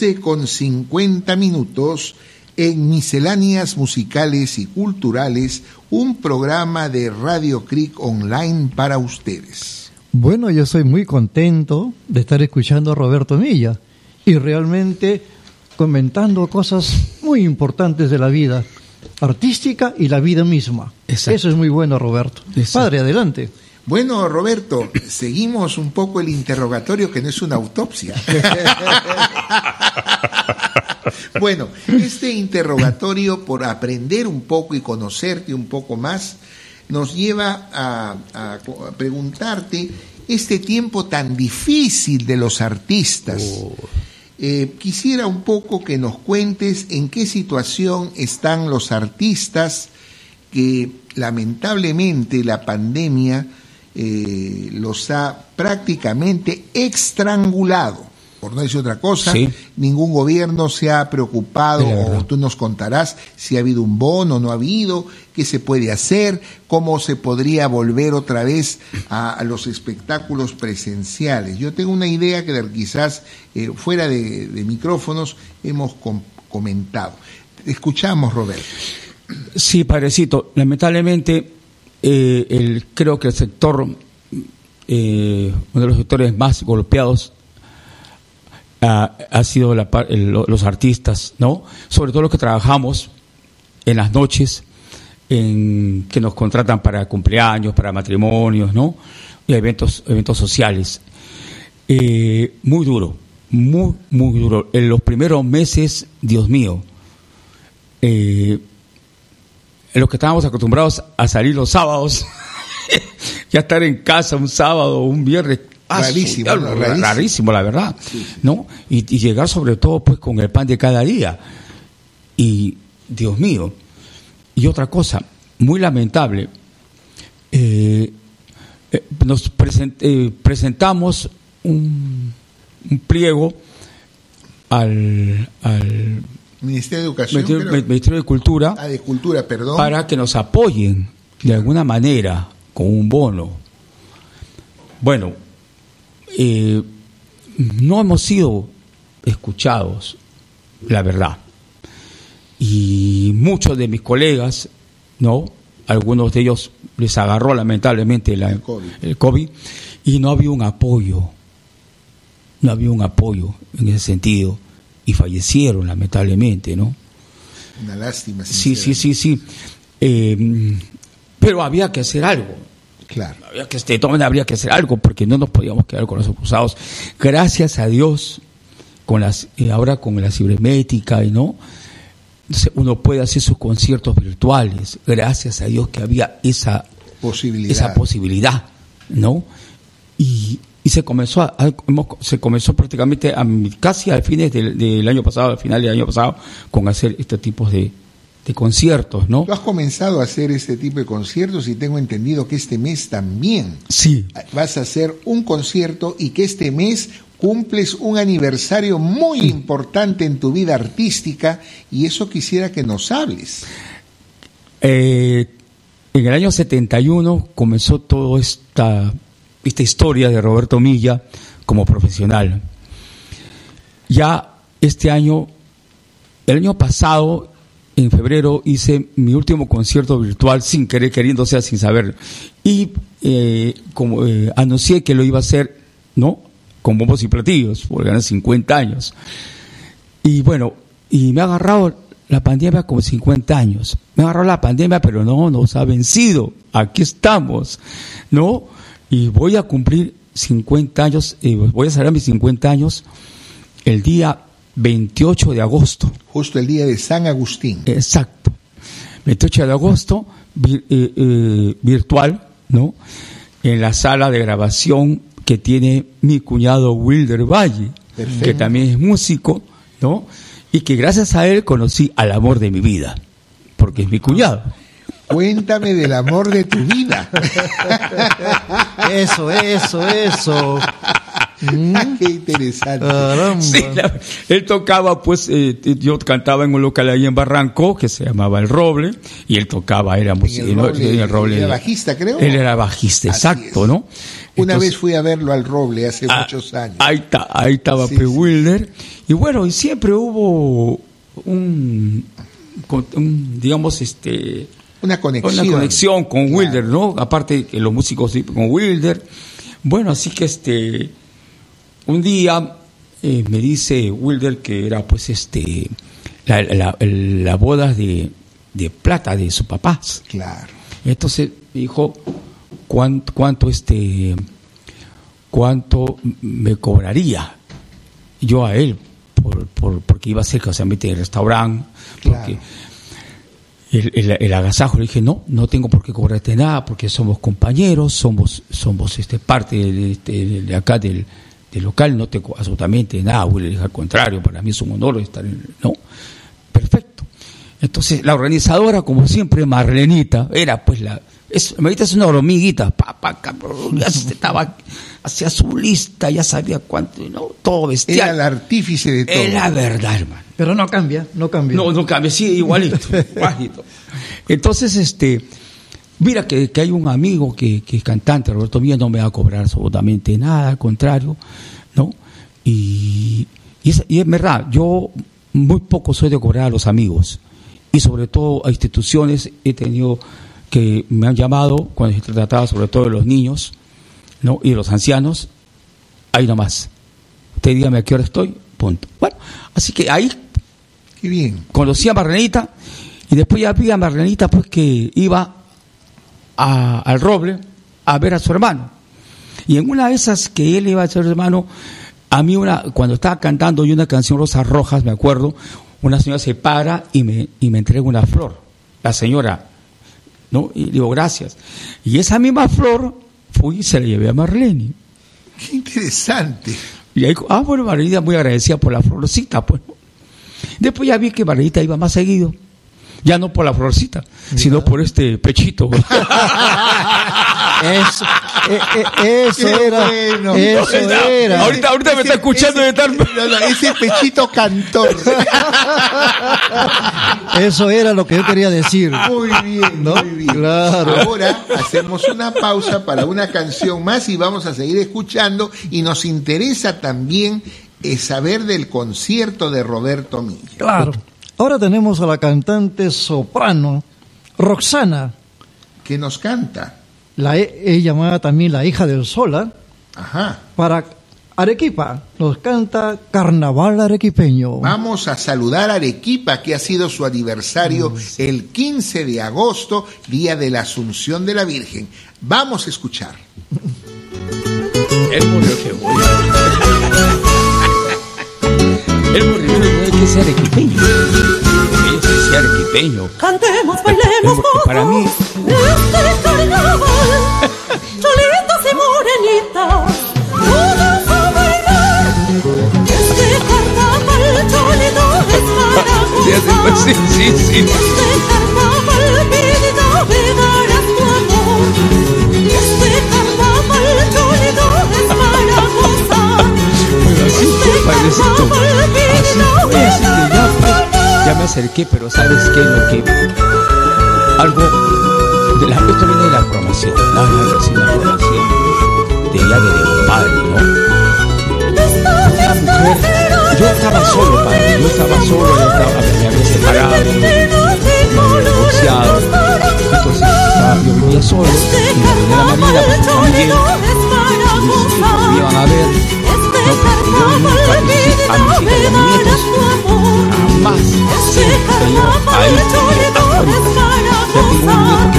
11 con 50 minutos en Misceláneas Musicales y Culturales, un programa de Radio Creek Online para ustedes. Bueno, yo soy muy contento de estar escuchando a Roberto Milla y realmente comentando cosas muy importantes de la vida artística y la vida misma. Exacto. Eso es muy bueno, Roberto. Exacto. Padre, adelante. Bueno, Roberto, seguimos un poco el interrogatorio que no es una autopsia. bueno, este interrogatorio por aprender un poco y conocerte un poco más nos lleva a, a co- a preguntarte este tiempo tan difícil de los artistas. Eh, quisiera un poco que nos cuentes en qué situación están los artistas que lamentablemente la pandemia eh, los ha prácticamente estrangulado. Por no decir otra cosa, Sí. ningún gobierno se ha preocupado, o tú nos contarás si ha habido un bono, no ha habido, qué se puede hacer, cómo se podría volver otra vez a, a los espectáculos presenciales. Yo tengo una idea que quizás eh, fuera de, de micrófonos hemos com- comentado. Escuchamos, Roberto. Sí, padrecito. Lamentablemente, eh, el, creo que el sector, eh, uno de los sectores más golpeados ah, ha sido la el- lo- los artistas, ¿no? Sobre todo los que trabajamos en las noches, en, que nos contratan para cumpleaños, para matrimonios, ¿no? Y eventos, eventos sociales. Eh, muy duro, muy, muy duro. En los primeros meses, Dios mío, eh, en los que estábamos acostumbrados a salir los sábados, ya estar en casa un sábado o un viernes. ah, Rarísimo, Rarísimo. rarísimo, la verdad, ¿no? Y, y llegar sobre todo pues con el pan de cada día. Y, Dios mío, y otra cosa, muy lamentable, eh, eh, nos presen- eh, presentamos un, un pliego al, al Ministerio de Educación. Ministerio, de Cultura Ah, de Cultura, perdón. para que nos apoyen de alguna manera con un bono. Bueno, eh, no hemos sido escuchados, la verdad. Y muchos de mis colegas, ¿no? Algunos de ellos les agarró lamentablemente la- El COVID. el COVID y no había un apoyo. No había un apoyo en ese sentido. Y fallecieron lamentablemente, ¿no? Una lástima. Sí, sí, sí, sí. Eh, pero había que hacer algo. Claro. Había que, de todas maneras habría que hacer algo porque no nos podíamos quedar con los cruzados. Gracias a Dios, con las, eh, ahora con la cibernética y no, uno puede hacer sus conciertos virtuales. Gracias a Dios que había esa Posibilidad. esa posibilidad, ¿no? Y, y se comenzó a, a- hemos- se comenzó prácticamente a, casi al fines del, del año pasado, al final del año pasado, con hacer este tipo de, de conciertos, ¿no? Tú has comenzado a hacer este tipo de conciertos y tengo entendido que este mes también Sí, vas a hacer un concierto y que este mes cumples un aniversario muy importante en tu vida artística y eso quisiera que nos hables. Eh, en el año 71 comenzó toda esta, esta historia de Roberto Milla como profesional. Ya este año, el año pasado, en febrero, hice mi último concierto virtual sin querer, queriendo, o sea, sin saber. Y eh, como eh, anuncié que lo iba a hacer, ¿no? Con bombos y platillos, porque gané 50 años. Y bueno, y me ha agarrado la pandemia como 50 años. Me ha agarrado la pandemia, pero no nos ha vencido. Aquí estamos, ¿no? Y voy a cumplir 50 años, eh, voy a celebrar mis 50 años el día 28 de agosto. Justo el día de San Agustín. Exacto. 28 de agosto, eh, eh, virtual, ¿no? En la sala de grabación que tiene mi cuñado Wilder Valle, Perfecto. que también es músico, ¿no? Y que gracias a él conocí al amor de mi vida, porque es mi cuñado. Cuéntame del amor de tu vida. Eso, eso, eso. Qué interesante. Caramba. Sí, la- él tocaba, pues, eh, yo cantaba en un local ahí en Barranco que se llamaba El Roble, y él tocaba, era música, el. Roble, en el Roble. era bajista, creo. Él era bajista, Así exacto, es. ¿no? Una Entonces- vez fui a verlo al Roble hace Ah, muchos años. Ahí, está, ahí estaba Sí, P. sí. Wilder. Y bueno, y siempre hubo un, digamos, este, Una conexión. una conexión con Claro. Wilder, ¿no? Aparte que los músicos con Wilder. Bueno, así que este, un día eh, me dice Wilder que era pues este, la, la, la boda de, de plata de su papá. Claro. Entonces me dijo cuánto, cuánto este cuánto me cobraría yo a él por, por- porque iba a ser casamente el restaurante porque el, el- el agasajo. Le dije no no tengo por qué cobrarte nada porque somos compañeros somos somos este parte de, este, de acá del, del local no tengo absolutamente nada Willy, le dije, al contrario para mí es un honor estar en no perfecto. Entonces, la organizadora, como siempre, Marlenita, era pues la. Es, Marlenita es una hormiguita, pa, pa, cabrón, ya se estaba, hacía su lista, ya sabía cuánto, ¿no? Todo bestial. Era el artífice de todo. Es la verdad, hermano. Pero no cambia, no cambia. No, no cambia, sí, igualito, igualito. Entonces, este, mira que, que hay un amigo que, que es cantante, Roberto Mía, no me va a cobrar absolutamente nada, al contrario, ¿no? Y, y, es, y es verdad, yo muy poco soy de cobrar a los amigos, y sobre todo a instituciones he tenido que me han llamado cuando se trataba sobre todo de los niños, ¿no? Y de los ancianos, ahí nomás. Usted dígame a qué hora estoy, punto. Bueno, así que ahí Qué bien. conocí a Marlenita y después ya vi a Marlenita pues que iba a- al roble a ver a su hermano. Y en una de esas que él iba a ser hermano, a mí una, cuando estaba cantando yo una canción Rosas Rojas, me acuerdo, una señora se para y me, y me entrega una flor. La señora, ¿no? Y digo, gracias. Y esa misma flor fui y se la llevé a Marlene. Qué interesante. Y ahí, ah, bueno, Marlenita muy agradecida por la florcita, pues. Después ya vi que Marlenita iba más seguido. Ya no por la florcita, sino por este pechito. Eso, eh, eh, eso era. bueno. Eso era. Ahorita, ahorita me está escuchando de estar... No, no, ese pechito cantor. Eso era lo que yo quería decir. Muy bien, muy bien. Claro. Ahora hacemos una pausa para una canción más y vamos a seguir escuchando. Y nos interesa también eh, saber del concierto de Roberto Milla. Claro. Ahora tenemos a la cantante soprano Roxana, que nos canta. La e- es llamada también la hija del Sola, Ajá. para Arequipa. Nos canta Carnaval Arequipeño. Vamos a saludar a Arequipa, que ha sido su aniversario el 15 de agosto, día de la Asunción de la Virgen. Vamos a escuchar. Él murió que murió. Él murió que ser arequipeño. Ser. Cantemos, bailemos Porque para mí, este carnaval. Cholitas y morenitas, todos a bailar. Este carnaval, cholito, es para gozar. sí, sí, sí. Este carnaval, vida, verás tu amor. Este carnaval, cholito, es para gozar. Pero así fue, padrecito. Así fue, así que ya, me acerqué, pero ¿sabes qué? Lo que. Algo. De la, esto viene de la promoción. La, la, la promoción de llave de los padres, ¿no? Una mujer. Yo estaba solo, padre. Yo estaba solo, yo estaba, me había separado, me había divorciado. Entonces, estaba- yo vivía solo. Y me venía la marina, pues, con Miguel. Me iban a ver. No, porque yo nunca visité a mis hijas y a mis nietos. Jamás. Siempre yo ahí. hasta ahorita. Ya tengo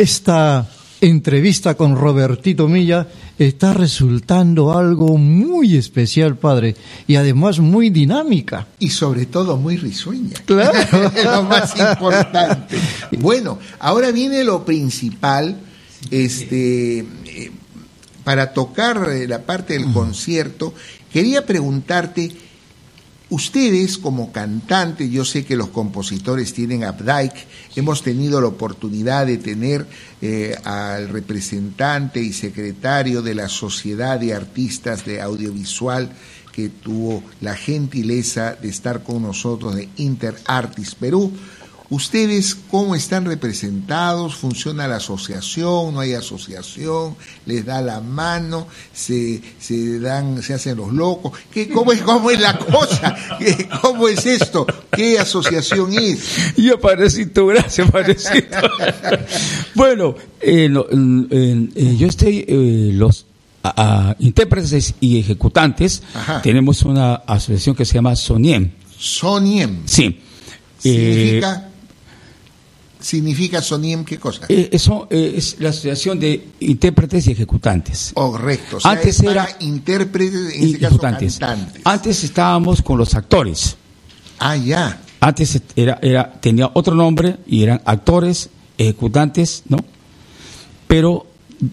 Esta entrevista con Robertito Milla está resultando algo muy especial, padre, y además muy dinámica. Y sobre todo muy risueña. Claro. lo más importante. Bueno, ahora viene lo principal, este, eh, para tocar eh, la parte del concierto, quería preguntarte, ustedes como cantantes, yo sé que los compositores tienen Updike, hemos tenido la oportunidad de tener eh, al representante y secretario de la Sociedad de Artistas de Audiovisual que tuvo la gentileza de estar con nosotros de Inter Artis Perú. ¿Ustedes cómo están representados? ¿Funciona la asociación? ¿No hay asociación? ¿Les da la mano? ¿Se, se dan, se hacen los locos? ¿Qué, cómo, es, ¿Cómo es la cosa? ¿Qué- ¿Cómo es esto? ¿Qué asociación es? Yo parecito, gracias, parecito. bueno, eh, en- en- eh, yo estoy, eh, los a- a intérpretes y ejecutantes, Ajá. tenemos una asociación que se llama SONIEM. Soniem. Sí. Eh, Significa, significa Soniem, ¿qué cosa? eh, eso eh, es la asociación de intérpretes y ejecutantes. Correcto. O sea, Antes era- intérpretes, en y este caso ejecutantes. cantantes. Antes estábamos con los actores. Ah, ya. Antes era, era, tenía otro nombre y eran actores, ejecutantes, ¿no? Pero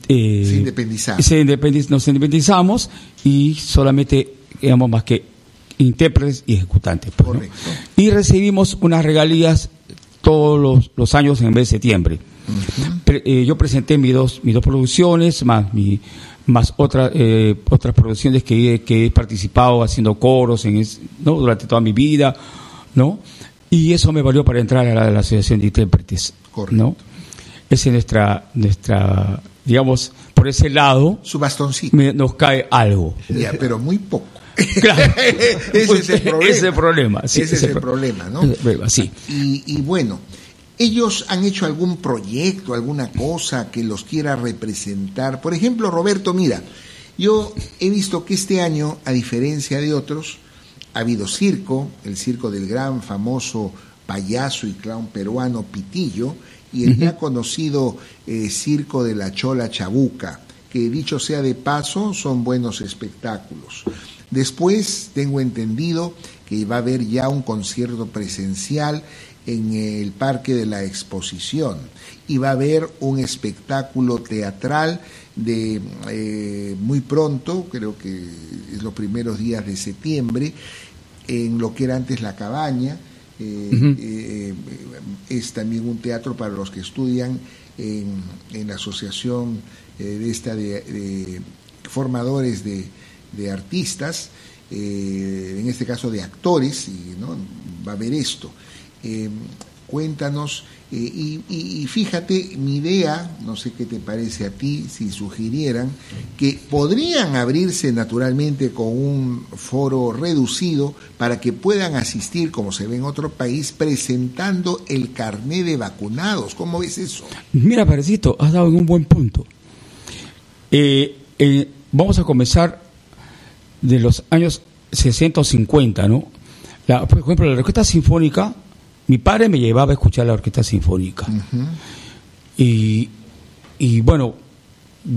eh, Se independizaron. se independiz- nos independizamos y solamente éramos más que intérpretes y ejecutantes. pues, ¿no? Correcto. Y recibimos unas regalías todos los, los años en el mes de septiembre. Pre- eh, yo presenté mis dos, mis dos producciones, más mi, más otra, eh, otras producciones que, he- que he participado haciendo coros en es- ¿no? durante toda mi vida, ¿no? Y eso me valió para entrar a la, a la Asociación de Intérpretes, Correcto. ¿no? Esa es nuestra, nuestra, digamos, por ese lado Su bastoncito. me- nos cae algo. Ya, pero muy poco. Claro. ese es el problema. Ese es el problema, sí, ese es el pro- problema, ¿no? ese es el problema, sí. Y, y bueno, ellos han hecho algún proyecto, alguna cosa que los quiera representar. Por ejemplo, Roberto, mira, yo he visto que este año, a diferencia de otros, ha habido circo, el circo del gran famoso payaso y clown peruano Pitillo, y el ya conocido eh, circo de la Chola Chabuca, que dicho sea de paso, son buenos espectáculos. Después tengo entendido que va a haber ya un concierto presencial en el Parque de la Exposición y va a haber un espectáculo teatral de eh, muy pronto, creo que es los primeros días de septiembre, en lo que era antes la cabaña. eh, eh, es también un teatro para los que estudian en, en la asociación de esta de, de formadores de, de artistas, eh, en este caso de actores, y ¿no? va a haber esto. Eh, cuéntanos, eh, y, y- y fíjate, mi idea, no sé qué te parece a ti, si sugirieran, que podrían abrirse naturalmente con un foro reducido para que puedan asistir, como se ve en otro país, presentando el carné de vacunados. ¿Cómo ves eso? Mira, Parecito, has dado un buen punto. Eh, vamos a comenzar de los años 60 o 50, ¿no? La- por ejemplo, la orquesta sinfónica, mi padre me llevaba a escuchar la orquesta sinfónica. y, y bueno,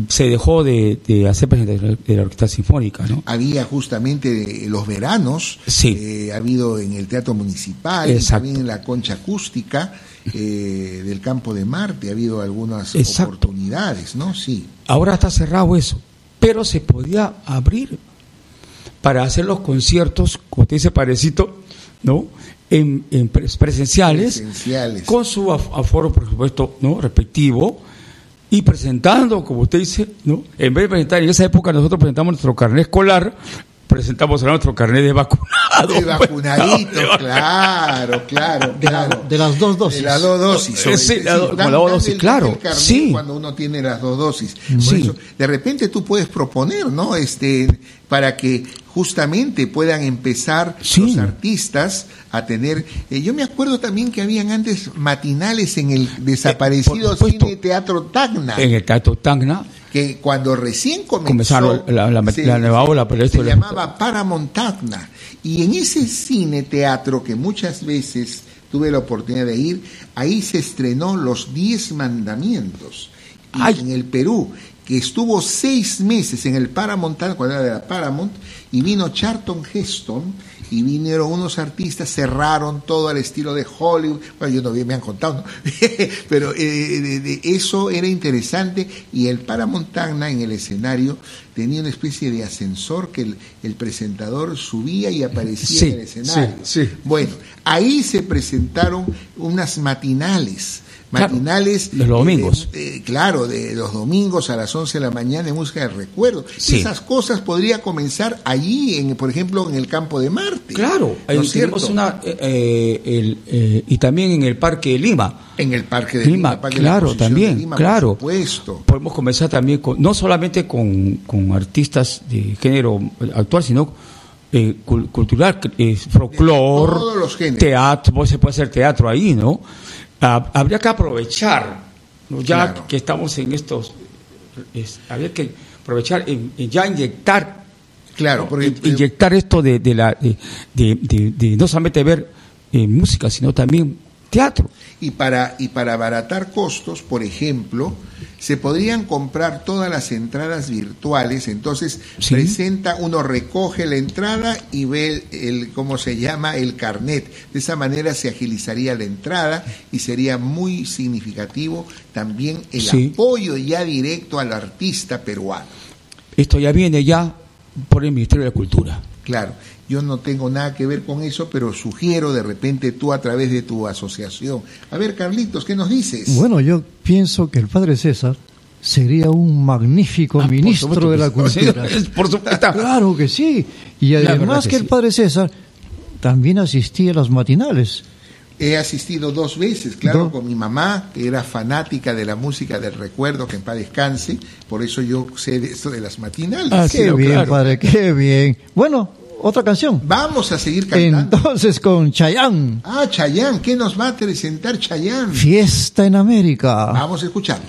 se dejó de, de hacer presentaciones de la orquesta sinfónica, ¿no? Había justamente los veranos, Sí. eh, ha habido en el Teatro Municipal, y también en la concha acústica eh, del Campo de Marte, ha habido algunas Exacto. oportunidades, ¿no? Sí. Ahora está cerrado eso, pero se podía abrir para hacer los conciertos, como te dice Parecito, ¿no? En, en pres- presenciales, Presenciales. con su af- aforo, por supuesto, ¿no? Respectivo, y presentando, como usted dice, ¿no? En vez de presentar, en esa época nosotros presentamos nuestro carnet escolar, presentamos nuestro carnet de vacunado. De vacunadito, claro, claro, claro. De las dos dosis. De las dos dosis. sobre- Sí, la dan- la dos dosis, el- claro, el carnet sí. Cuando uno tiene las dos dosis. Por Sí. eso, de repente tú puedes proponer, ¿no? Este, para que justamente puedan empezar Sí. los artistas a tener. eh, yo me acuerdo también que habían antes matinales en el desaparecido Eh, supuesto. cine Teatro Tacna. En el Teatro Tacna que cuando recién comenzó Comenzaron la- la- la nueva ola, pero esto se llamaba Paramount Tacna y en ese cine teatro que muchas veces tuve la oportunidad de ir ahí se estrenó los Diez Mandamientos y Ay. en el Perú que estuvo seis meses en el Paramount cuando era de la Paramount y vino Charlton Heston y vinieron unos artistas, cerraron todo al estilo de Hollywood. Bueno, yo no vi, me han contado, ¿no? pero eh, de- de- eso era interesante y el Paramount Tacna en el escenario tenía una especie de ascensor que el, el presentador subía y aparecía Sí, en el escenario. sí, sí. Bueno, ahí se presentaron unas matinales. Claro, Matinales. los domingos. eh, eh, claro, de los domingos a las 11 de la mañana en música del recuerdo. Sí. Esas cosas podría comenzar allí, en, por ejemplo, en el campo de Marte. Claro, ¿No es cierto? una eh, eh, el, y también en el Parque de Lima. En el Parque de Lima, Lima, Parque de la claro, también, de Lima, claro. Por supuesto. Podemos comenzar también con, no solamente con, con artistas de género actual, sino eh, cul- cultural, eh, teatro, pues, se puede hacer teatro ahí, ¿no? Ah, habría que aprovechar, ¿no? ya Claro. que estamos en estos, es- habría que aprovechar en, en ya inyectar Claro, ¿no? porque In- inyectar esto de, de la de, de- de- de no solamente ver eh, música sino también teatro Y para, y para abaratar costos, por ejemplo, se podrían comprar todas las entradas virtuales, entonces Sí. presenta, uno recoge la entrada y ve el, ¿cómo se llama? El carnet. De esa manera se agilizaría la entrada y sería muy significativo también el Sí. apoyo ya directo al artista peruano. esto ya viene ya por el Ministerio de Cultura Claro, yo no tengo nada que ver con eso, pero sugiero de repente tú a través de tu asociación. A ver, Carlitos, ¿qué nos dices? Bueno, yo pienso que el padre César sería un magnífico Ah, ministro supuesto de la cultura. Por supuesto Claro que sí. Y además que que el padre César también asistía a las matinales. He asistido dos veces, claro, con mi mamá, que era fanática de la música del recuerdo, que en paz descanse, por eso yo sé de esto de las matinales. Ah, qué bien, claro. padre, qué bien. Bueno, otra canción. Vamos a seguir cantando. Entonces con Chayán, Ah, Chayán, ¿qué nos va a presentar Chayán? Fiesta en América. Vamos a escucharlo.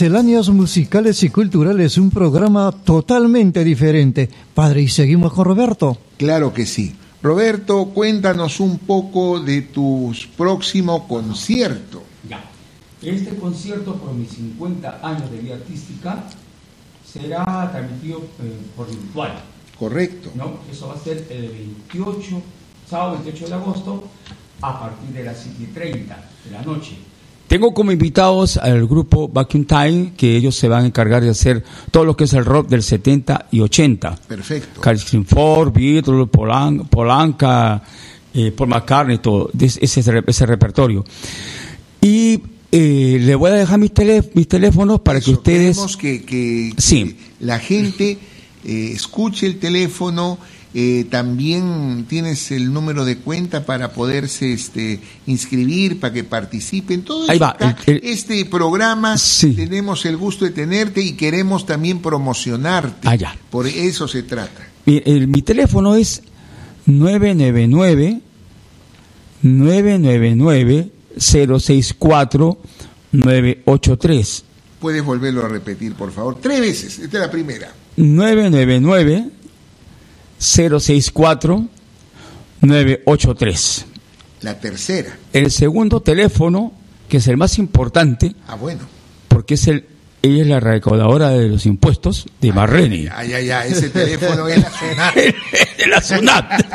Misceláneas musicales y culturales, un programa totalmente diferente. Padre, y seguimos con Roberto. Claro que sí. Roberto, cuéntanos un poco de tu próximo concierto. Ya. Este concierto por mis 50 años de vida artística será transmitido eh, por virtual. Correcto. ¿no? Eso va a ser el 28, sábado 28 de agosto, a partir de las 7.30 de la noche. Tengo como invitados al grupo Vacuum Time, que ellos se van a encargar de hacer todo lo que es el rock del 70 y 80. Perfecto. Harrison Ford, Beatles, Polan- Polanca, eh, Paul McCartney, todo ese, ese, ese repertorio. Y eh, le voy a dejar mis, tele- mis teléfonos para que ustedes... Queremos que, que- Sí. la gente eh, escuche el teléfono. Eh, también tienes el número de cuenta para poderse este, inscribir, para que participen. Todo Ahí va, acá. el- el- este programa tenemos el gusto de tenerte y queremos también promocionarte. Ah, ya. Por eso se trata. Mi, el- mi teléfono es 999 999 064 983 Puedes volverlo a repetir, por favor. Tres veces. Esta es la primera. 999 064 983 La tercera. El segundo teléfono, que es el más importante, Ah, bueno. porque es el ella es la recaudadora de los impuestos de Marreni. Ay, ay, ay. Ese teléfono es la SUNAT. de la SUNAT.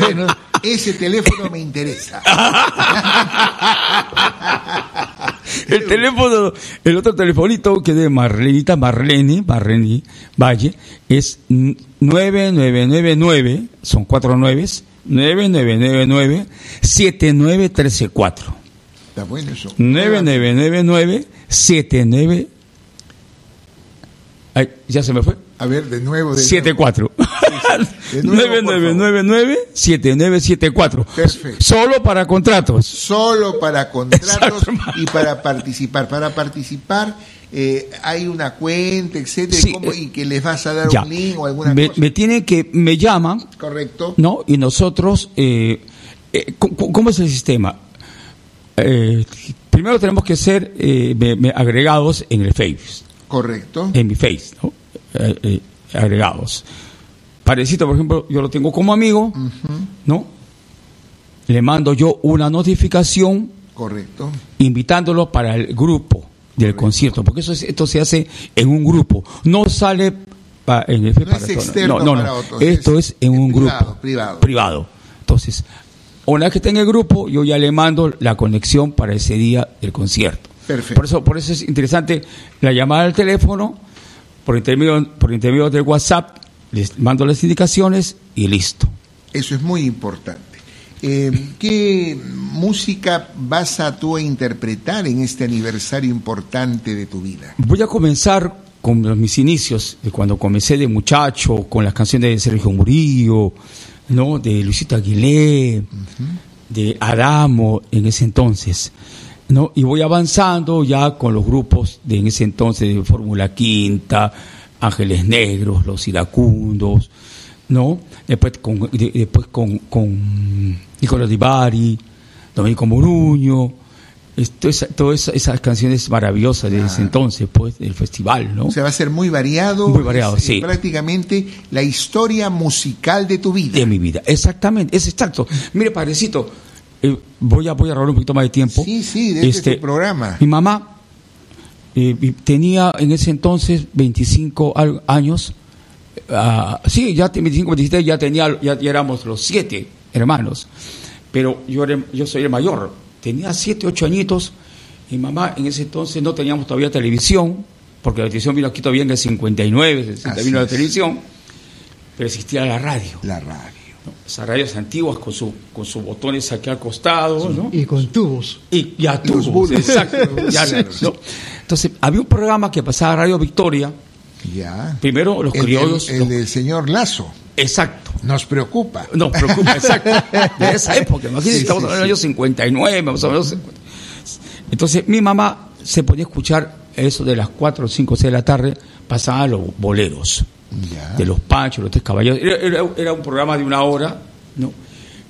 Bueno. Ese teléfono me interesa. El teléfono, el otro telefonito que es de Marlenita Marlene, Marlene Valle, es 9999, son cuatro nueves, 9999 7934. Está bueno eso. 9999 79 Ay, ya se me fue. A ver, de nuevo. De 74. De nuevo, por favor. 9999 7974. Perfecto. Solo para contratos. Solo para contratos y para participar. Para participar eh, hay una cuenta, etcétera, Sí, y, cómo- eh, y que les vas a dar Ya. un link o alguna me, cosa. me tienen que, me llaman, Correcto. ¿no? Y nosotros, eh, eh, ¿cómo, cómo es el sistema? Eh, primero tenemos que ser eh, me- me- agregados en el Face, Correcto. en mi Face, ¿no? Eh, eh, agregados. Parecito, por ejemplo, yo lo tengo como amigo, ¿no? Le mando yo una notificación Correcto. invitándolo para el grupo del concierto, porque eso es- esto se hace en un grupo, no sale pa- en el No es para todo, externo no, no, para no. otros, esto es es, en un privado, grupo privado. privado. Entonces, una vez que esté en el grupo, yo ya le mando la conexión para ese día del concierto. Perfecto. Por eso, por eso es interesante la llamada al teléfono, por intermedio, por intermedio del WhatsApp, les mando las indicaciones y listo. Eso es muy importante. Eh, ¿Qué música vas a tú a interpretar en este aniversario importante de tu vida? Voy a comenzar con mis inicios, de cuando comencé de muchacho, con las canciones de Sergio Murillo, ¿no? de Luisito Aguilé, de Adamo en ese entonces. ¿no? Y voy avanzando ya con los grupos de en ese entonces de Fórmula Quinta, Ángeles Negros, Los Iracundos, ¿no? Después con, de- después con, con Nicolás Di Bari, Domenico Moruño, esto, esa- todas esas, canciones maravillosas de ese entonces, pues, del festival, ¿no? O sea, va a ser muy variado. Muy variado, es, eh, sí. Prácticamente la historia musical de tu vida. de mi vida. Exactamente, es exacto. Mire, padrecito, eh, voy a voy a robar un poquito más de tiempo. Sí, sí, de este, tu programa. Mi mamá eh, tenía en ese entonces 25 al- años. ah, sí, ya te- 25, 26, ya tenía, ya, ya éramos los siete hermanos. Pero yo, era- yo soy el mayor. Tenía siete, ocho añitos. Mi mamá en ese entonces no teníamos todavía televisión, porque la televisión vino aquí todavía en el 59, 60 Así vino la televisión, pero existía la radio. La radio. ¿no? Esas radios antiguas con, su, con sus botones aquí al costado, ¿no? Y con tubos. Y ya Los tubos, exacto. ya, Sí, ¿no? Entonces, había un programa que pasaba Radio Victoria, Ya. primero los El, criollos. el- el los- del señor Lazo. Exacto. Nos preocupa. Nos preocupa, exacto. De esa época, imagínense, Sí, estamos sí, hablando del sí. año 59, más o menos. 50. Entonces, mi mamá se ponía a escuchar eso de las 4, 5, 6 de la tarde, pasaban los boleros. Ya. de los Panchos, los Tres Caballeros. Era, era- era un programa de una hora, ¿no?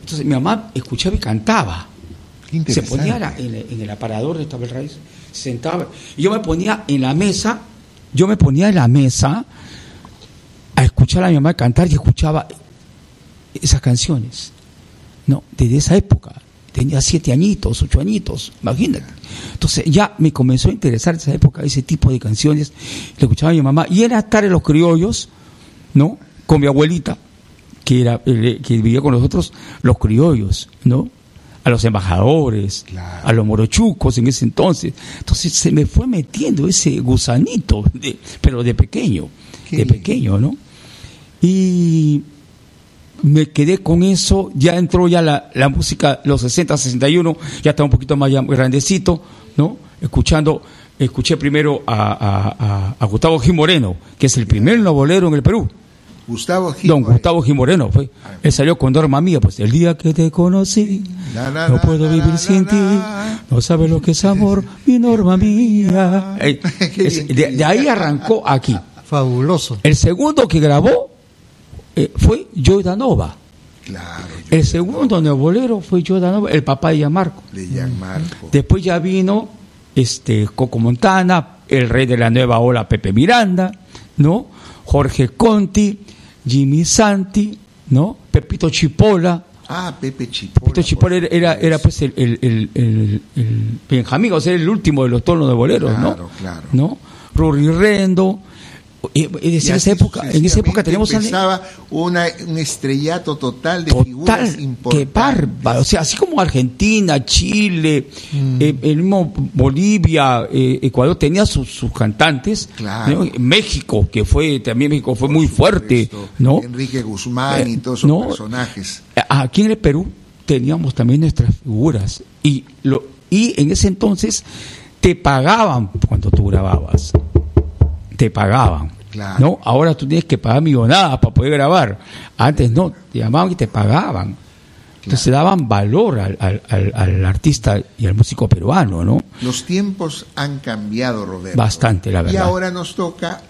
Entonces mi mamá escuchaba y cantaba. Qué Se ponía la- en, el- en el aparador de Tabel Raíz, sentaba. Y yo me ponía en la mesa, yo me ponía en la mesa escuchar a mi mamá cantar y escuchaba esas canciones. No, desde esa época. Tenía siete añitos, ocho añitos, imagínate. Entonces ya me comenzó a interesar esa época ese tipo de canciones. Le escuchaba a mi mamá. Y era estar en los criollos, ¿no? Con mi abuelita, que, era, eh, que vivía con nosotros, los criollos, ¿no? A los embajadores, a los morochucos en ese entonces. Entonces se me fue metiendo ese gusanito, de- pero de pequeño, de pequeño, ¿no? Y me quedé con eso, ya entró ya la, la música, los 60, 61, ya estaba un poquito más ya grandecito, ¿no? Escuchando, escuché primero a, a- a- a Gustavo Gil Moreno, que es el primer novolero en el Perú. Gustavo Gil. Don Gustavo Gil Moreno fue. Él salió con Norma Mía, pues el día que te conocí, La, la, no puedo la, vivir la, sin la, ti, no sabes lo que es amor, mi Norma Mía. Eh, es- de, de ahí arrancó aquí. Fabuloso. El segundo que grabó eh, fue Joy Danova. Claro, El segundo neobolero fue Joy Danova, el papá de Gianmarco. de Gianmarco. Después ya vino este Coco Montana, el rey de la nueva ola Pepe Miranda, ¿no? Jorge Conti, Jimmy Santi, ¿no? Pepito Chipola. Ah, Pepe Chipola. Pepito Chipola era, era, era, pues el, el, el, el- el Benjamín, o sea, el último de los tonos de boleros, Claro, ¿no? claro. ¿No? Ruri Rendo. Decir, Y en así esa época, en esa época teníamos empezaba una, un estrellato total de figuras Total, importantes. qué bárbaro. O sea, así como Argentina, Chile, Mm. eh, el mismo Bolivia, eh, Ecuador tenía sus, sus cantantes. Claro. ¿no? México, que fue, también México fue muy fuerte, ¿no? Enrique Guzmán y Eh, todos esos no. personajes. Aquí en el Perú teníamos también nuestras figuras y lo y en ese entonces te pagaban cuando tú grababas. Te pagaban. Claro. ¿No? Ahora tú tienes que pagar millonadas para poder grabar. Antes no, te llamaban y te pagaban. Entonces daban valor al, al- al- al artista y al músico peruano, ¿no? Los tiempos han cambiado, Roberto. Bastante, la Y verdad. ahora nos toca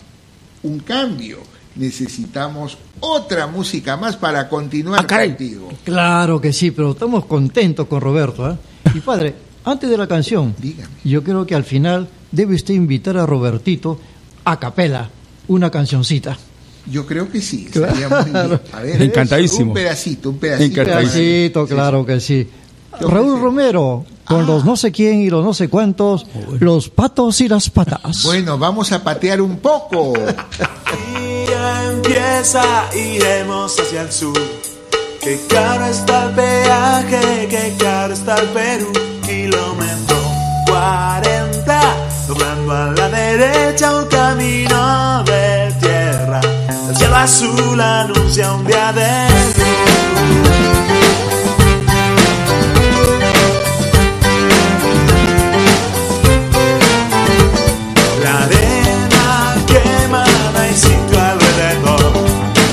un cambio. Necesitamos otra música más para continuar Ah, contigo. Claro que sí, pero estamos contentos con Roberto. ¿eh? Y padre, antes de la canción, Dígame. yo creo que al final debe usted invitar a Robertito a capela, una cancioncita. Yo creo que sí, muy bien. A ver, Encantadísimo. Un pedacito, un pedacito. Encantadísimo. Pedacito, claro que sí. Raúl Romero, con Ah. los no sé quién y los no sé cuántos, los patos y las patas. Bueno, vamos a patear un poco. día empieza, iremos hacia el sur. Qué caro está el peaje, qué caro está el Perú. Kilómetro 40, doblando a la derecha un azul anuncia un día de La arena quemada y sitio alrededor.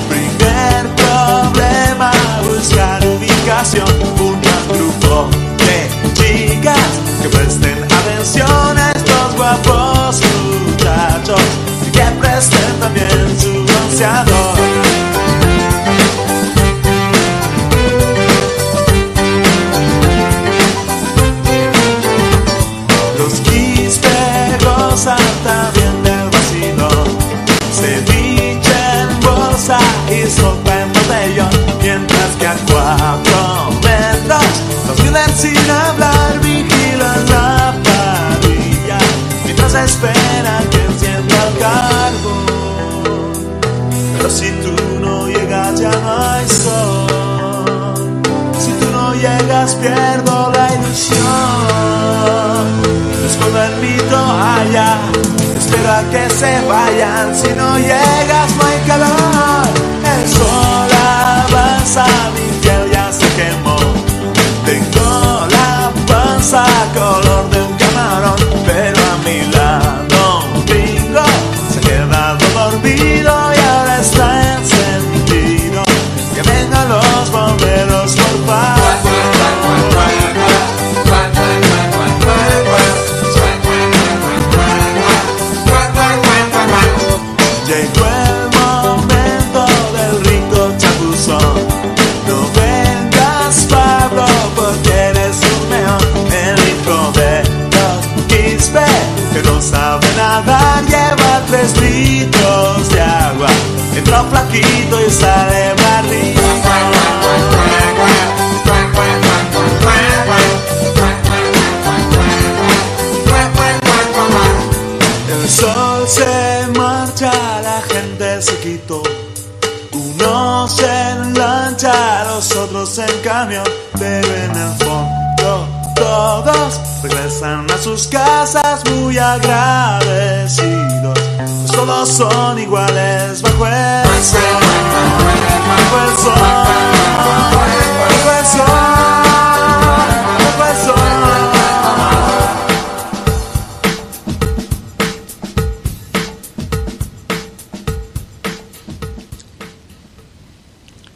Primer problema, buscar ubicación. Un gran grupo de chicas que presten atención a estos guapos muchachos y que presten también su bronceador. Espero que se vayan. Si no llegas no hay calor sus casas muy agradecidos. Pues todos son iguales bajo el sol, bajo el sol, bajo el sol, bajo el sol.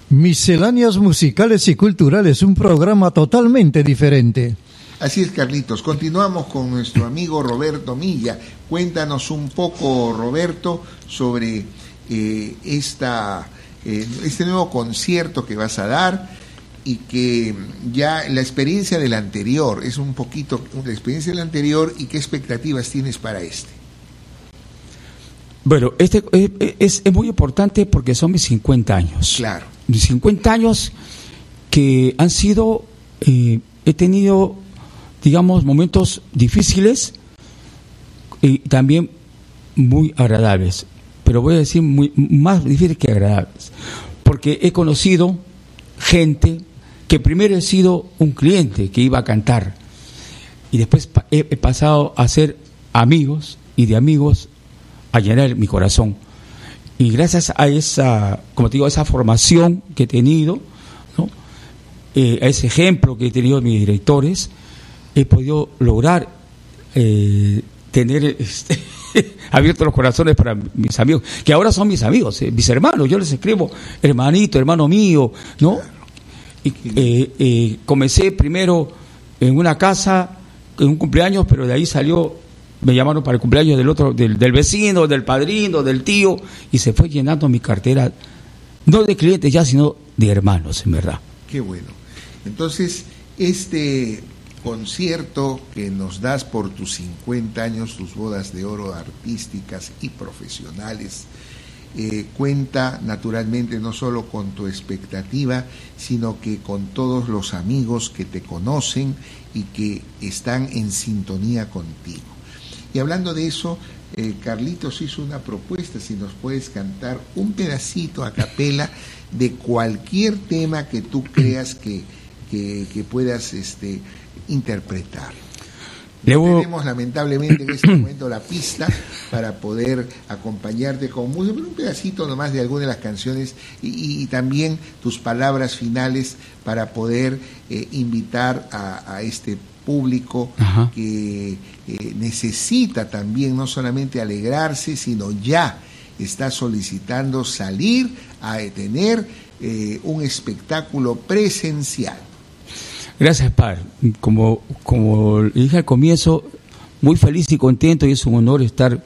Misceláneas musicales y culturales, un programa totalmente diferente. Así es, Carlitos. Continuamos con nuestro amigo Roberto Milla. Cuéntanos un poco, Roberto, sobre eh, esta, eh, este nuevo concierto que vas a dar y que ya la experiencia del anterior es un poquito la experiencia del anterior y qué expectativas tienes para este. Bueno, este eh, es, es muy importante porque son mis 50 años. Claro. Mis 50 años que han sido, eh, he tenido, digamos, momentos difíciles y también muy agradables. Pero voy a decir muy, más difíciles que agradables. Porque he conocido gente que primero he sido un cliente que iba a cantar y después he, pasado a ser amigos y de amigos a llenar mi corazón. Y gracias a esa, como digo, a esa formación que he tenido. Eh, a ese ejemplo que he tenido de mis directores, he podido lograr eh, tener este, abiertos los corazones para mis amigos, que ahora son mis amigos, eh, mis hermanos. Yo les escribo, hermanito, hermano mío, ¿no? Y, eh, comencé primero en una casa, en un cumpleaños, pero de ahí salió me llamaron para el cumpleaños del otro, del, del vecino, del padrino, del tío, y se fue llenando mi cartera, no de clientes ya, sino de hermanos, en verdad. Qué bueno. Entonces, este concierto que nos das por tus 50 años, tus bodas de oro artísticas y profesionales, eh, cuenta naturalmente no solo con tu expectativa, sino que con todos los amigos que te conocen y que están en sintonía contigo. Y hablando de eso, eh, Carlitos hizo una propuesta, si nos puedes cantar un pedacito a capela de cualquier tema que tú creas que, que, que puedas este, interpretar. Tenemos lamentablemente en este momento la pista para poder acompañarte con música, pero un pedacito nomás de alguna de las canciones y, y- y también tus palabras finales para poder eh, invitar a, a este público Ajá. que eh, necesita también no solamente alegrarse, sino ya está solicitando salir a tener eh, un espectáculo presencial. Gracias, Par. Como, como le dije al comienzo, muy feliz y contento y es un honor estar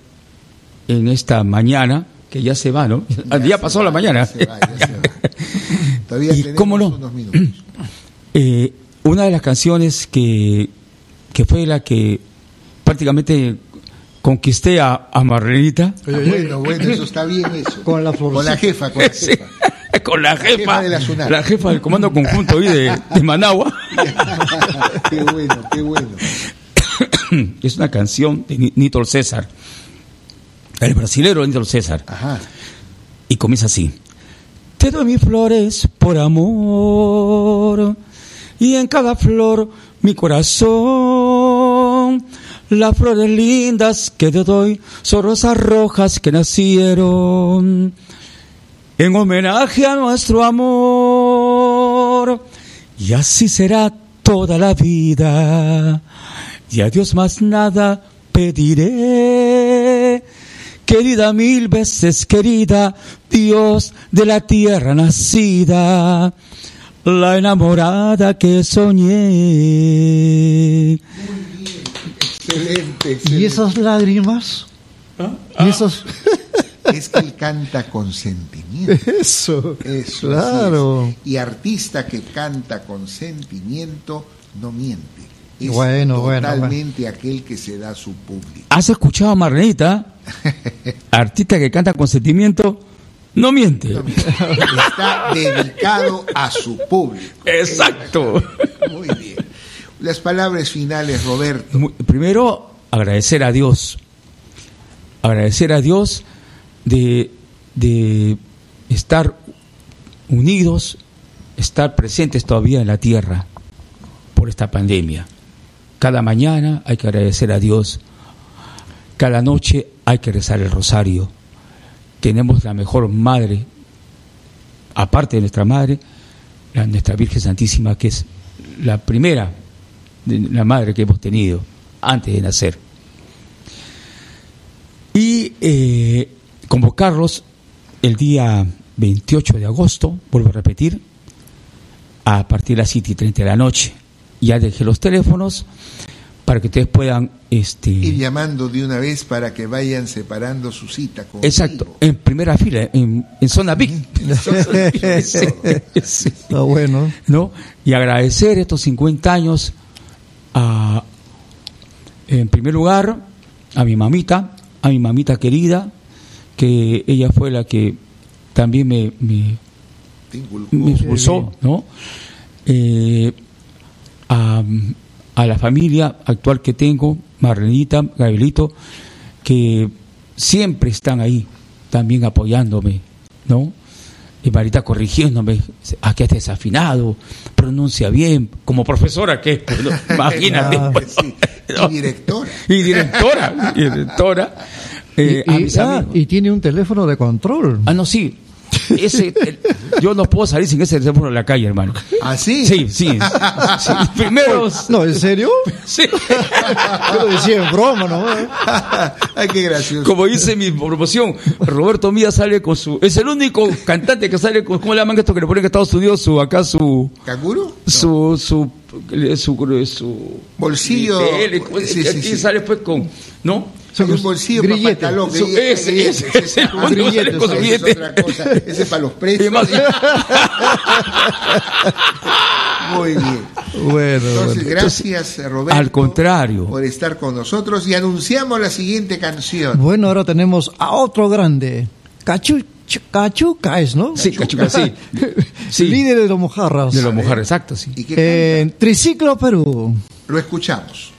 en esta mañana, que ya se va, ¿no? Ya, se pasó va, la mañana. ya se va, ya se va. Todavía ¿Y tenemos cómo no? unos minutos. Eh, una de las canciones que, que fue la que prácticamente conquisté a, a Marlenita. Bueno, bueno, eso está bien eso. Con la Con la jefa, con la Sí, jefa. con la jefa, jefa de la la jefa del comando conjunto ahí de, de Managua. qué bueno, qué bueno. es una canción de Ni- Nito César, el brasilero Nito César. Ajá. Y comienza así. Te doy mis flores por amor y en cada flor mi corazón. Las flores lindas que te doy son rosas rojas que nacieron en homenaje a nuestro amor. Y así será toda la vida. Y a Dios más nada pediré. Querida mil veces querida, Dios de la tierra nacida, la enamorada que soñé. Excelente, ¿Y excelente. esas lágrimas? ¿Y esos... Es que él canta con sentimiento. Eso, Eso, claro. es. Y artista que canta con sentimiento no miente. Es Bueno, bueno, totalmente aquel que se da a su público. ¿Has escuchado a Marlenita? Artista que canta con sentimiento, no miente. Está dedicado a su público. Exacto. Muy bien. Las palabras finales, Roberto. Primero, agradecer a Dios. Agradecer a Dios de, de estar unidos, estar presentes todavía en la tierra por esta pandemia. Cada mañana hay que agradecer a Dios, cada noche hay que rezar el rosario. Tenemos la mejor madre, aparte de nuestra madre, la, nuestra Virgen Santísima, que es la primera, la madre que hemos tenido antes de nacer. Y eh, convocarlos el día 28 de agosto, vuelvo a repetir, a partir de las 7 y 30 de la noche. Ya dejé los teléfonos para que ustedes puedan... Este, Ir llamando de una vez para que vayan separando su cita. contigo. Exacto, en primera fila, en, en zona. Sí, sí. Está bueno. ¿no? Y agradecer estos 50 años a, en primer lugar, a mi mamita, a mi mamita querida, que ella fue la que también me, me, me expulsó, ¿no? Eh, a, a la familia actual que tengo, Marlenita, Gabrielito, que siempre están ahí, también apoyándome, ¿no? Y Marita corrigiéndome, aquí has desafinado, pronuncia bien, como profesora que es, pues, ¿no? imagínate. Ah, pues, sí. ¿no? Y directora. Y directora, y directora. Eh, y, y- ah, y tiene un teléfono de control. Ah, no, sí. Ese, el- yo no puedo salir sin ese teléfono en la calle, hermano. ¿Ah, sí? Sí, sí. sí. Primero, No, ¿en serio? sí. Yo lo decía en broma, ¿no? Ay, qué gracioso. como dice mi promoción, Roberto Mía sale con su. Es el único cantante que sale con. ¿Cómo le llaman esto que le ponen en Estados Unidos? Su, acá su. ¿Canguro? Su. Su. Su. su Bolsillo. tele, ¿cómo se- Sí, sí, aquí sí. sale pues con. ¿No? Hay un bolsillo para pantalón. Ese, es con es otra cosa. Ese es para los presos. Muy bien. Bueno, Entonces, bueno. gracias, Roberto. Al contrario. Por estar con nosotros y anunciamos la siguiente canción. Bueno, ahora tenemos a otro grande. Cachu, Cachuca es, ¿no? Sí, Cachuca, sí. Sí. Líder de los mojarras. De los mujeres, exacto, sí. ¿Y qué Triciclo Perú. Lo escuchamos.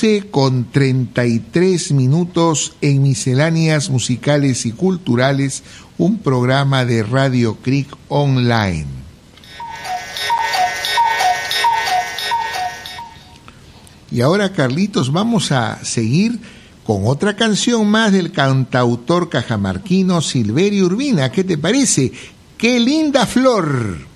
12 con 33 minutos en misceláneas musicales y culturales, un programa de Radio Creek Online. Y ahora, Carlitos, vamos a seguir con otra canción más del cantautor cajamarquino Silverio Urbina. ¿Qué te parece? ¡Qué linda flor!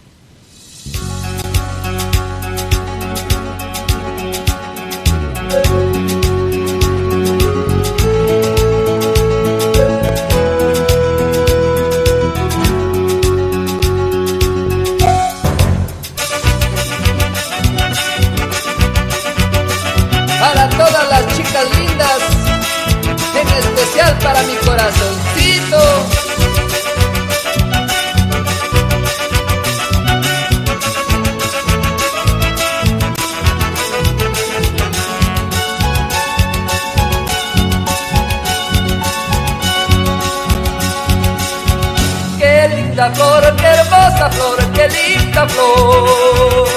hermosa flor, qué linda flor.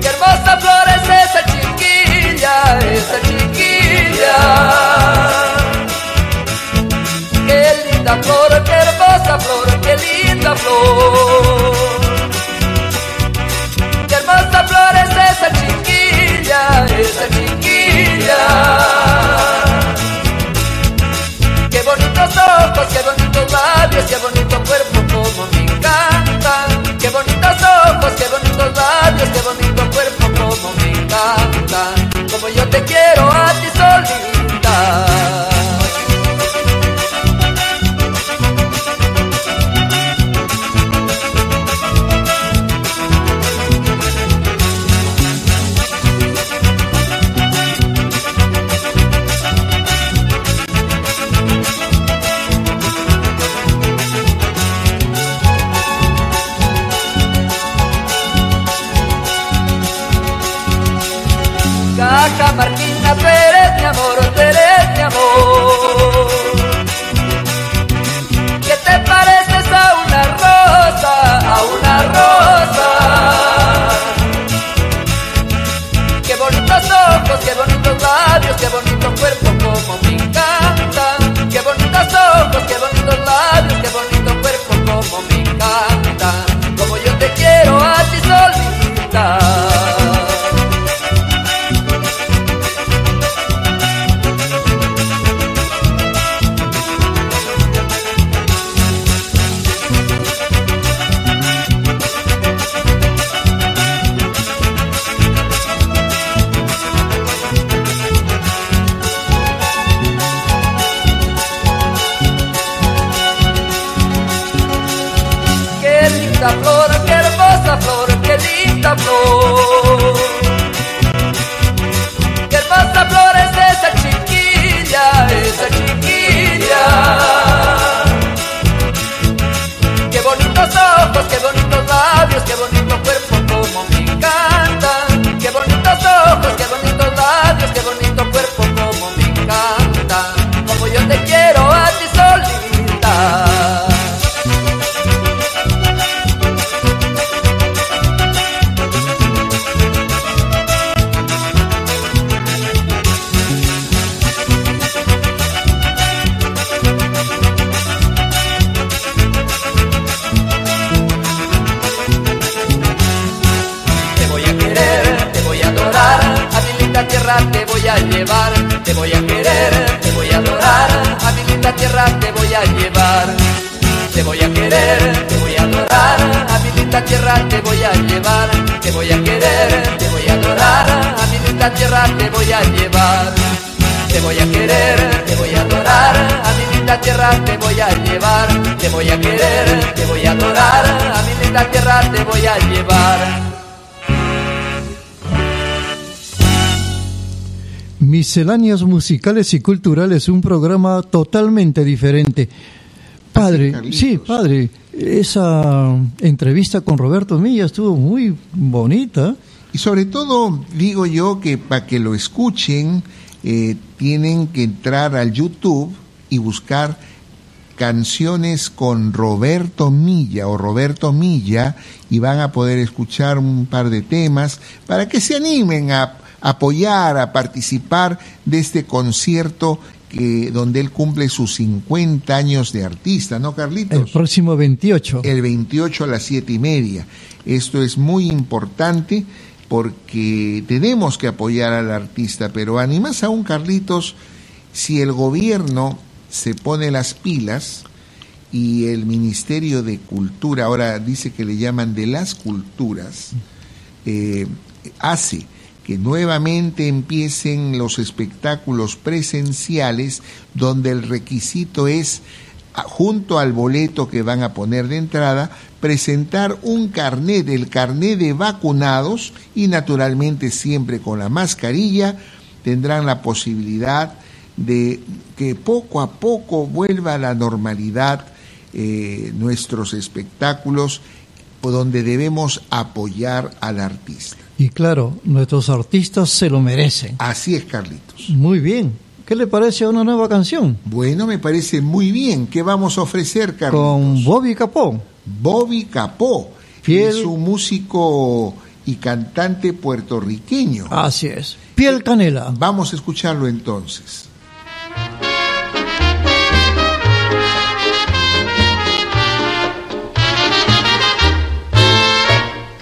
Qué hermosa flor es esa chiquilla, esa chiquilla. Qué linda flor, qué hermosa flor, qué linda flor. Qué hermosa flor es esa chiquilla, esa chiquilla. Qué bonitos ojos, qué bonitos labios, qué bonito cuerpo. ojos, qué bonitos labios, qué bonito cuerpo, como me encanta. Como yo te quiero a ti Misceláneas musicales y culturales, un programa totalmente diferente. Padre, sí, padre, esa entrevista con Roberto Milla estuvo muy bonita. Y sobre todo, digo yo que para que lo escuchen, eh, tienen que entrar al YouTube y buscar canciones con Roberto Milla o Roberto Milla y van a poder escuchar un par de temas para que se animen a apoyar, a participar de este concierto que, donde él cumple sus 50 años de artista, ¿no, Carlitos? El próximo 28. el 28 a las 7 y media. Esto es muy importante porque tenemos que apoyar al artista, pero animas aún, Carlitos, si el gobierno se pone las pilas y el Ministerio de Cultura, ahora dice que le llaman de las culturas, eh, hace que nuevamente empiecen los espectáculos presenciales donde el requisito es junto al boleto que van a poner de entrada, presentar un carnet, el carnet de vacunados y naturalmente siempre con la mascarilla, tendrán la posibilidad de que poco a poco vuelva a la normalidad eh, nuestros espectáculos, donde debemos apoyar al artista. Y claro, nuestros artistas se lo merecen. Así es, Carlitos. Muy bien. ¿Qué le parece a una nueva canción? Bueno, me parece muy bien. ¿Qué vamos a ofrecer, Carlitos? Con Bobby Capó. Bobby Capó. Fiel- Es un músico y cantante puertorriqueño. Así es. Piel Canela. Vamos a escucharlo entonces.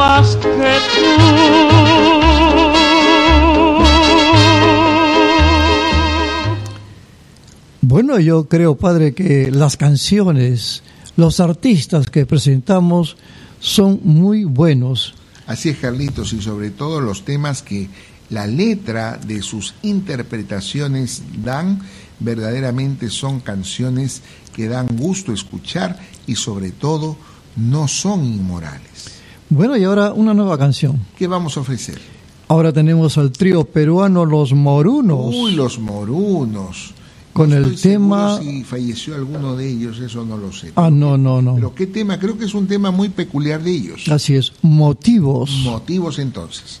más que tú. Bueno, yo creo, padre, que las canciones, los artistas que presentamos son muy buenos. Así es, Carlitos, y sobre todo los temas que la letra de sus interpretaciones dan, verdaderamente son canciones que dan gusto escuchar y sobre todo no son inmorales. Bueno, y ahora una nueva canción. ¿Qué vamos a ofrecer? Ahora tenemos al trío peruano Los Morunos. Uy, los morunos. Con No el estoy tema- Si falleció alguno de ellos, eso no lo sé. Ah, no, no, no. Pero qué tema, creo que es un tema muy peculiar de ellos. Así es, motivos. Motivos entonces.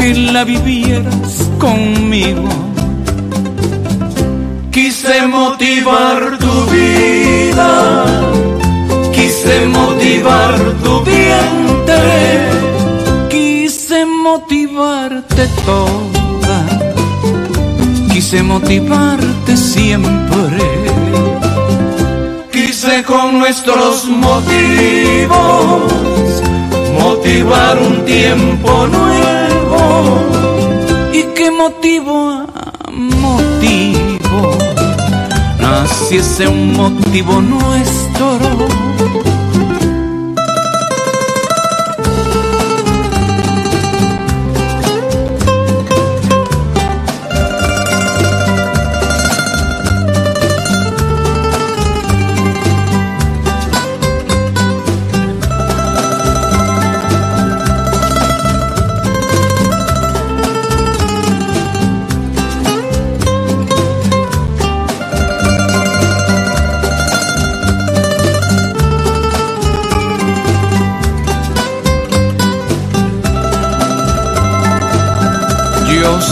que la vivieras conmigo. Quise motivar tu vida, quise motivar tu vientre, quise motivarte toda, quise motivarte siempre. Quise con nuestros motivos motivar un tiempo nuevo. ¿Y qué motivo a motivo? Naciese un motivo nuestro.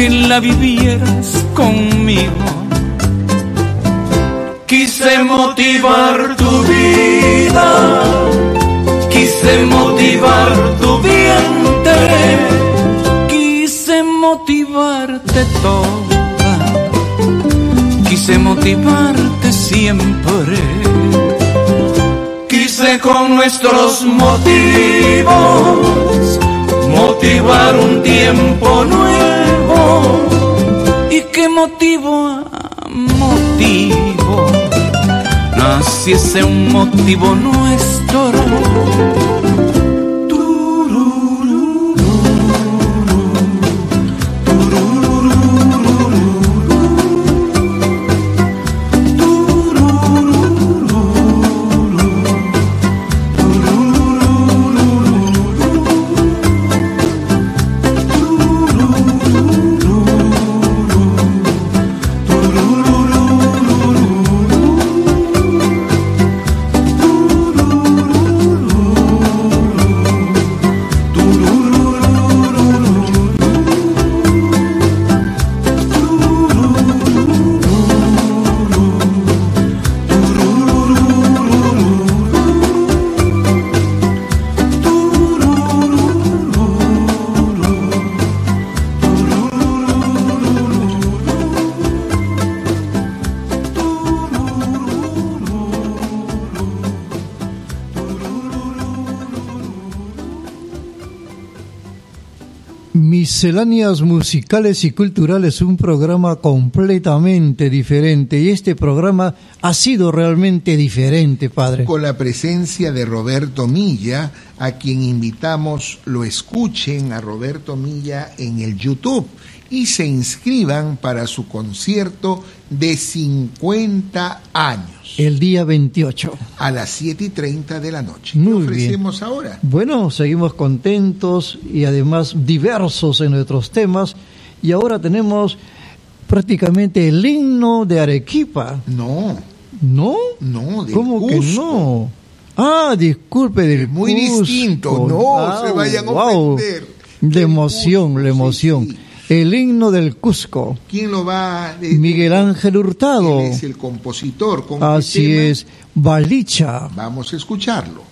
que la vivieras conmigo. Quise motivar tu vida, quise motivar tu vientre, quise motivarte toda, quise motivarte siempre. Quise con nuestros motivos motivar un tiempo nuevo. ¿Y qué motivo a motivo? Naciese un motivo nuestro. Misceláneas musicales y culturales, un programa completamente diferente. Y este programa ha sido realmente diferente, padre. Con la presencia de Roberto Milla, a quien invitamos lo escuchen a Roberto Milla en el YouTube y se inscriban para su concierto de 50 años El día 28. a las 7 y 30 de la noche. Muy ¿Qué bien. ofrecemos ahora? Bueno, seguimos contentos y además diversos en nuestros temas. Y ahora tenemos prácticamente el himno de Arequipa. No. ¿No? No, del ¿Cómo que no? Ah, disculpe, del muy Cusco. distinto, no Ah, se vayan a wow. ofender. De emoción, la emoción. El himno del Cusco. ¿Quién lo va a Miguel Ángel Hurtado. Él es el compositor. ¿Con qué Así es, Balicha. Vamos a escucharlo.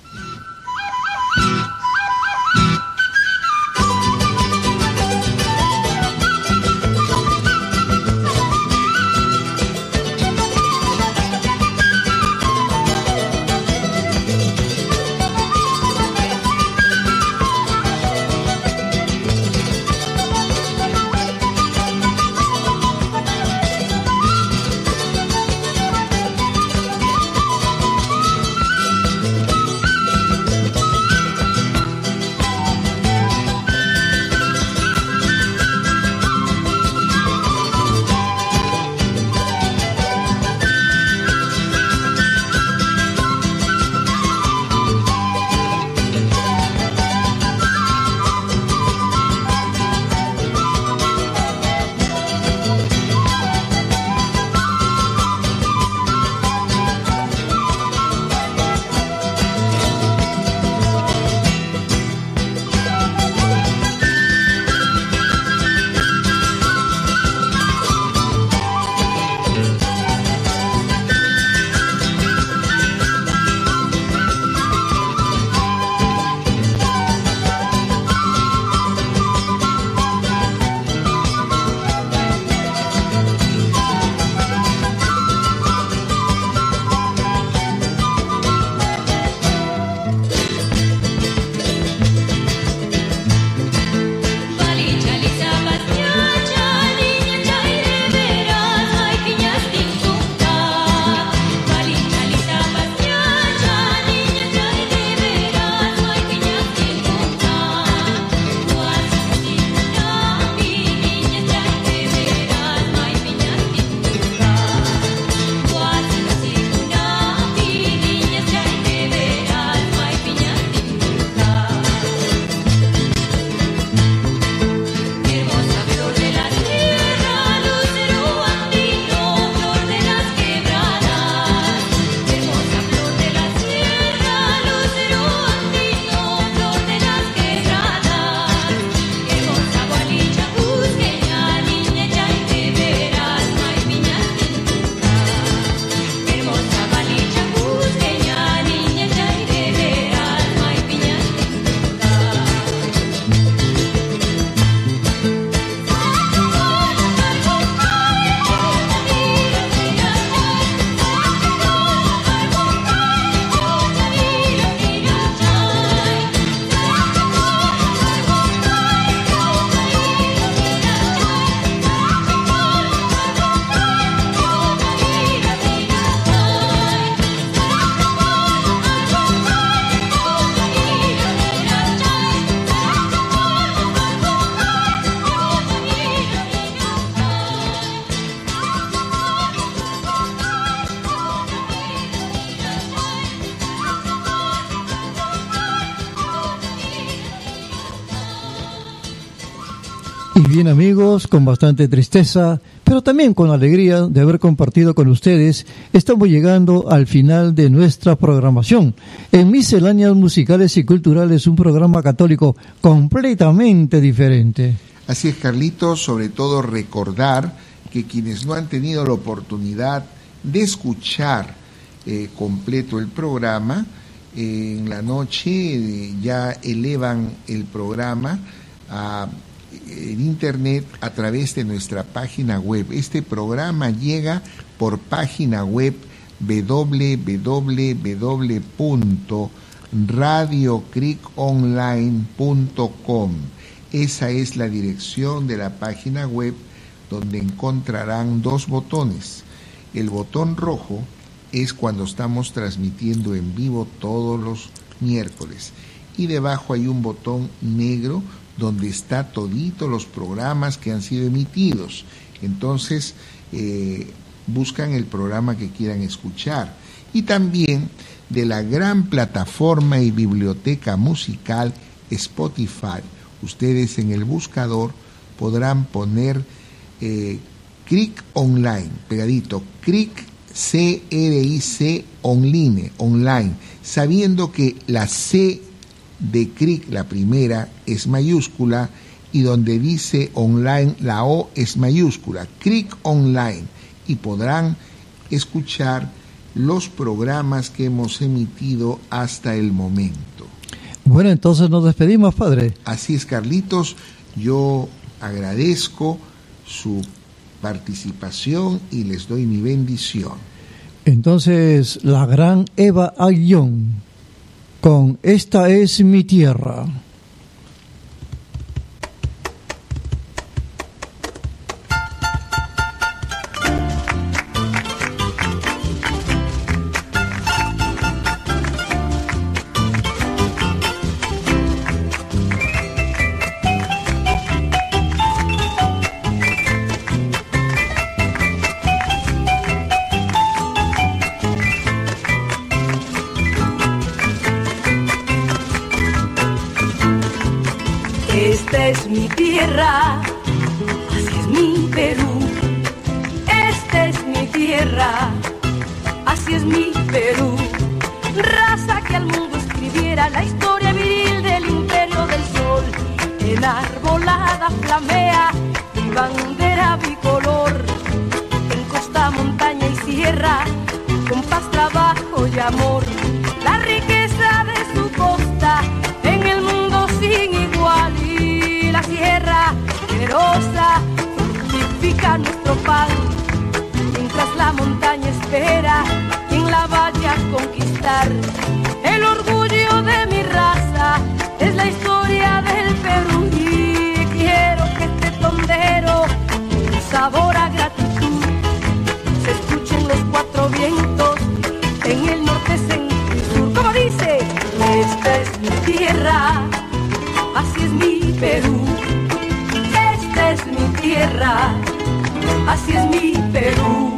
Amigos, con bastante tristeza, pero también con alegría de haber compartido con ustedes, estamos llegando al final de nuestra programación. En Misceláneas Musicales y Culturales, un programa católico completamente diferente. Así es, Carlitos, sobre todo recordar que quienes no han tenido la oportunidad de escuchar eh, completo el programa, en la noche eh, ya elevan el programa a en internet a través de nuestra página web. Este programa llega por página web www.radiocriconline.com Esa es la dirección de la página web donde encontrarán dos botones. El botón rojo es cuando estamos transmitiendo en vivo todos los miércoles y debajo hay un botón negro donde está todito los programas que han sido emitidos. Entonces eh, buscan el programa que quieran escuchar y también de la gran plataforma y biblioteca musical Spotify. Ustedes en el buscador podrán poner eh, CRIC Online, pegadito, CRIC C-R-I-C online, online, sabiendo que la C de CRIC, la primera, es mayúscula y donde dice online, la O es mayúscula, CRIC Online, y podrán escuchar los programas que hemos emitido hasta el momento. Bueno, entonces nos despedimos, padre. Así es, Carlitos, yo agradezco su participación y les doy mi bendición. Entonces, la gran Eva Ayllón, con Esta es mi tierra. Así es mi Perú. Esta es mi tierra, así es mi Perú. Raza que al mundo escribiera la historia viril del imperio del sol. Enarbolada flamea mi bandera bicolor. En costa, montaña y sierra, con paz, trabajo y amor. La riqueza de su costa generosa fortifica nuestro pan. Mientras la montaña espera quien la vaya a conquistar. El orgullo de mi raza es la historia del Perú y quiero que este tondero sabor a gratitud. Se escuchen los cuatro vientos en el norte, centro así es mi Perú.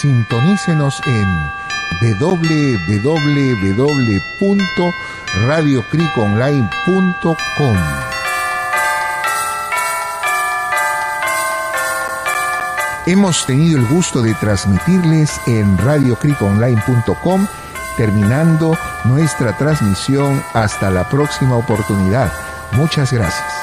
sintonícenos en www.radiocriconline.com. Hemos tenido el gusto de transmitirles en radiocriconline.com terminando nuestra transmisión hasta la próxima oportunidad. Muchas gracias.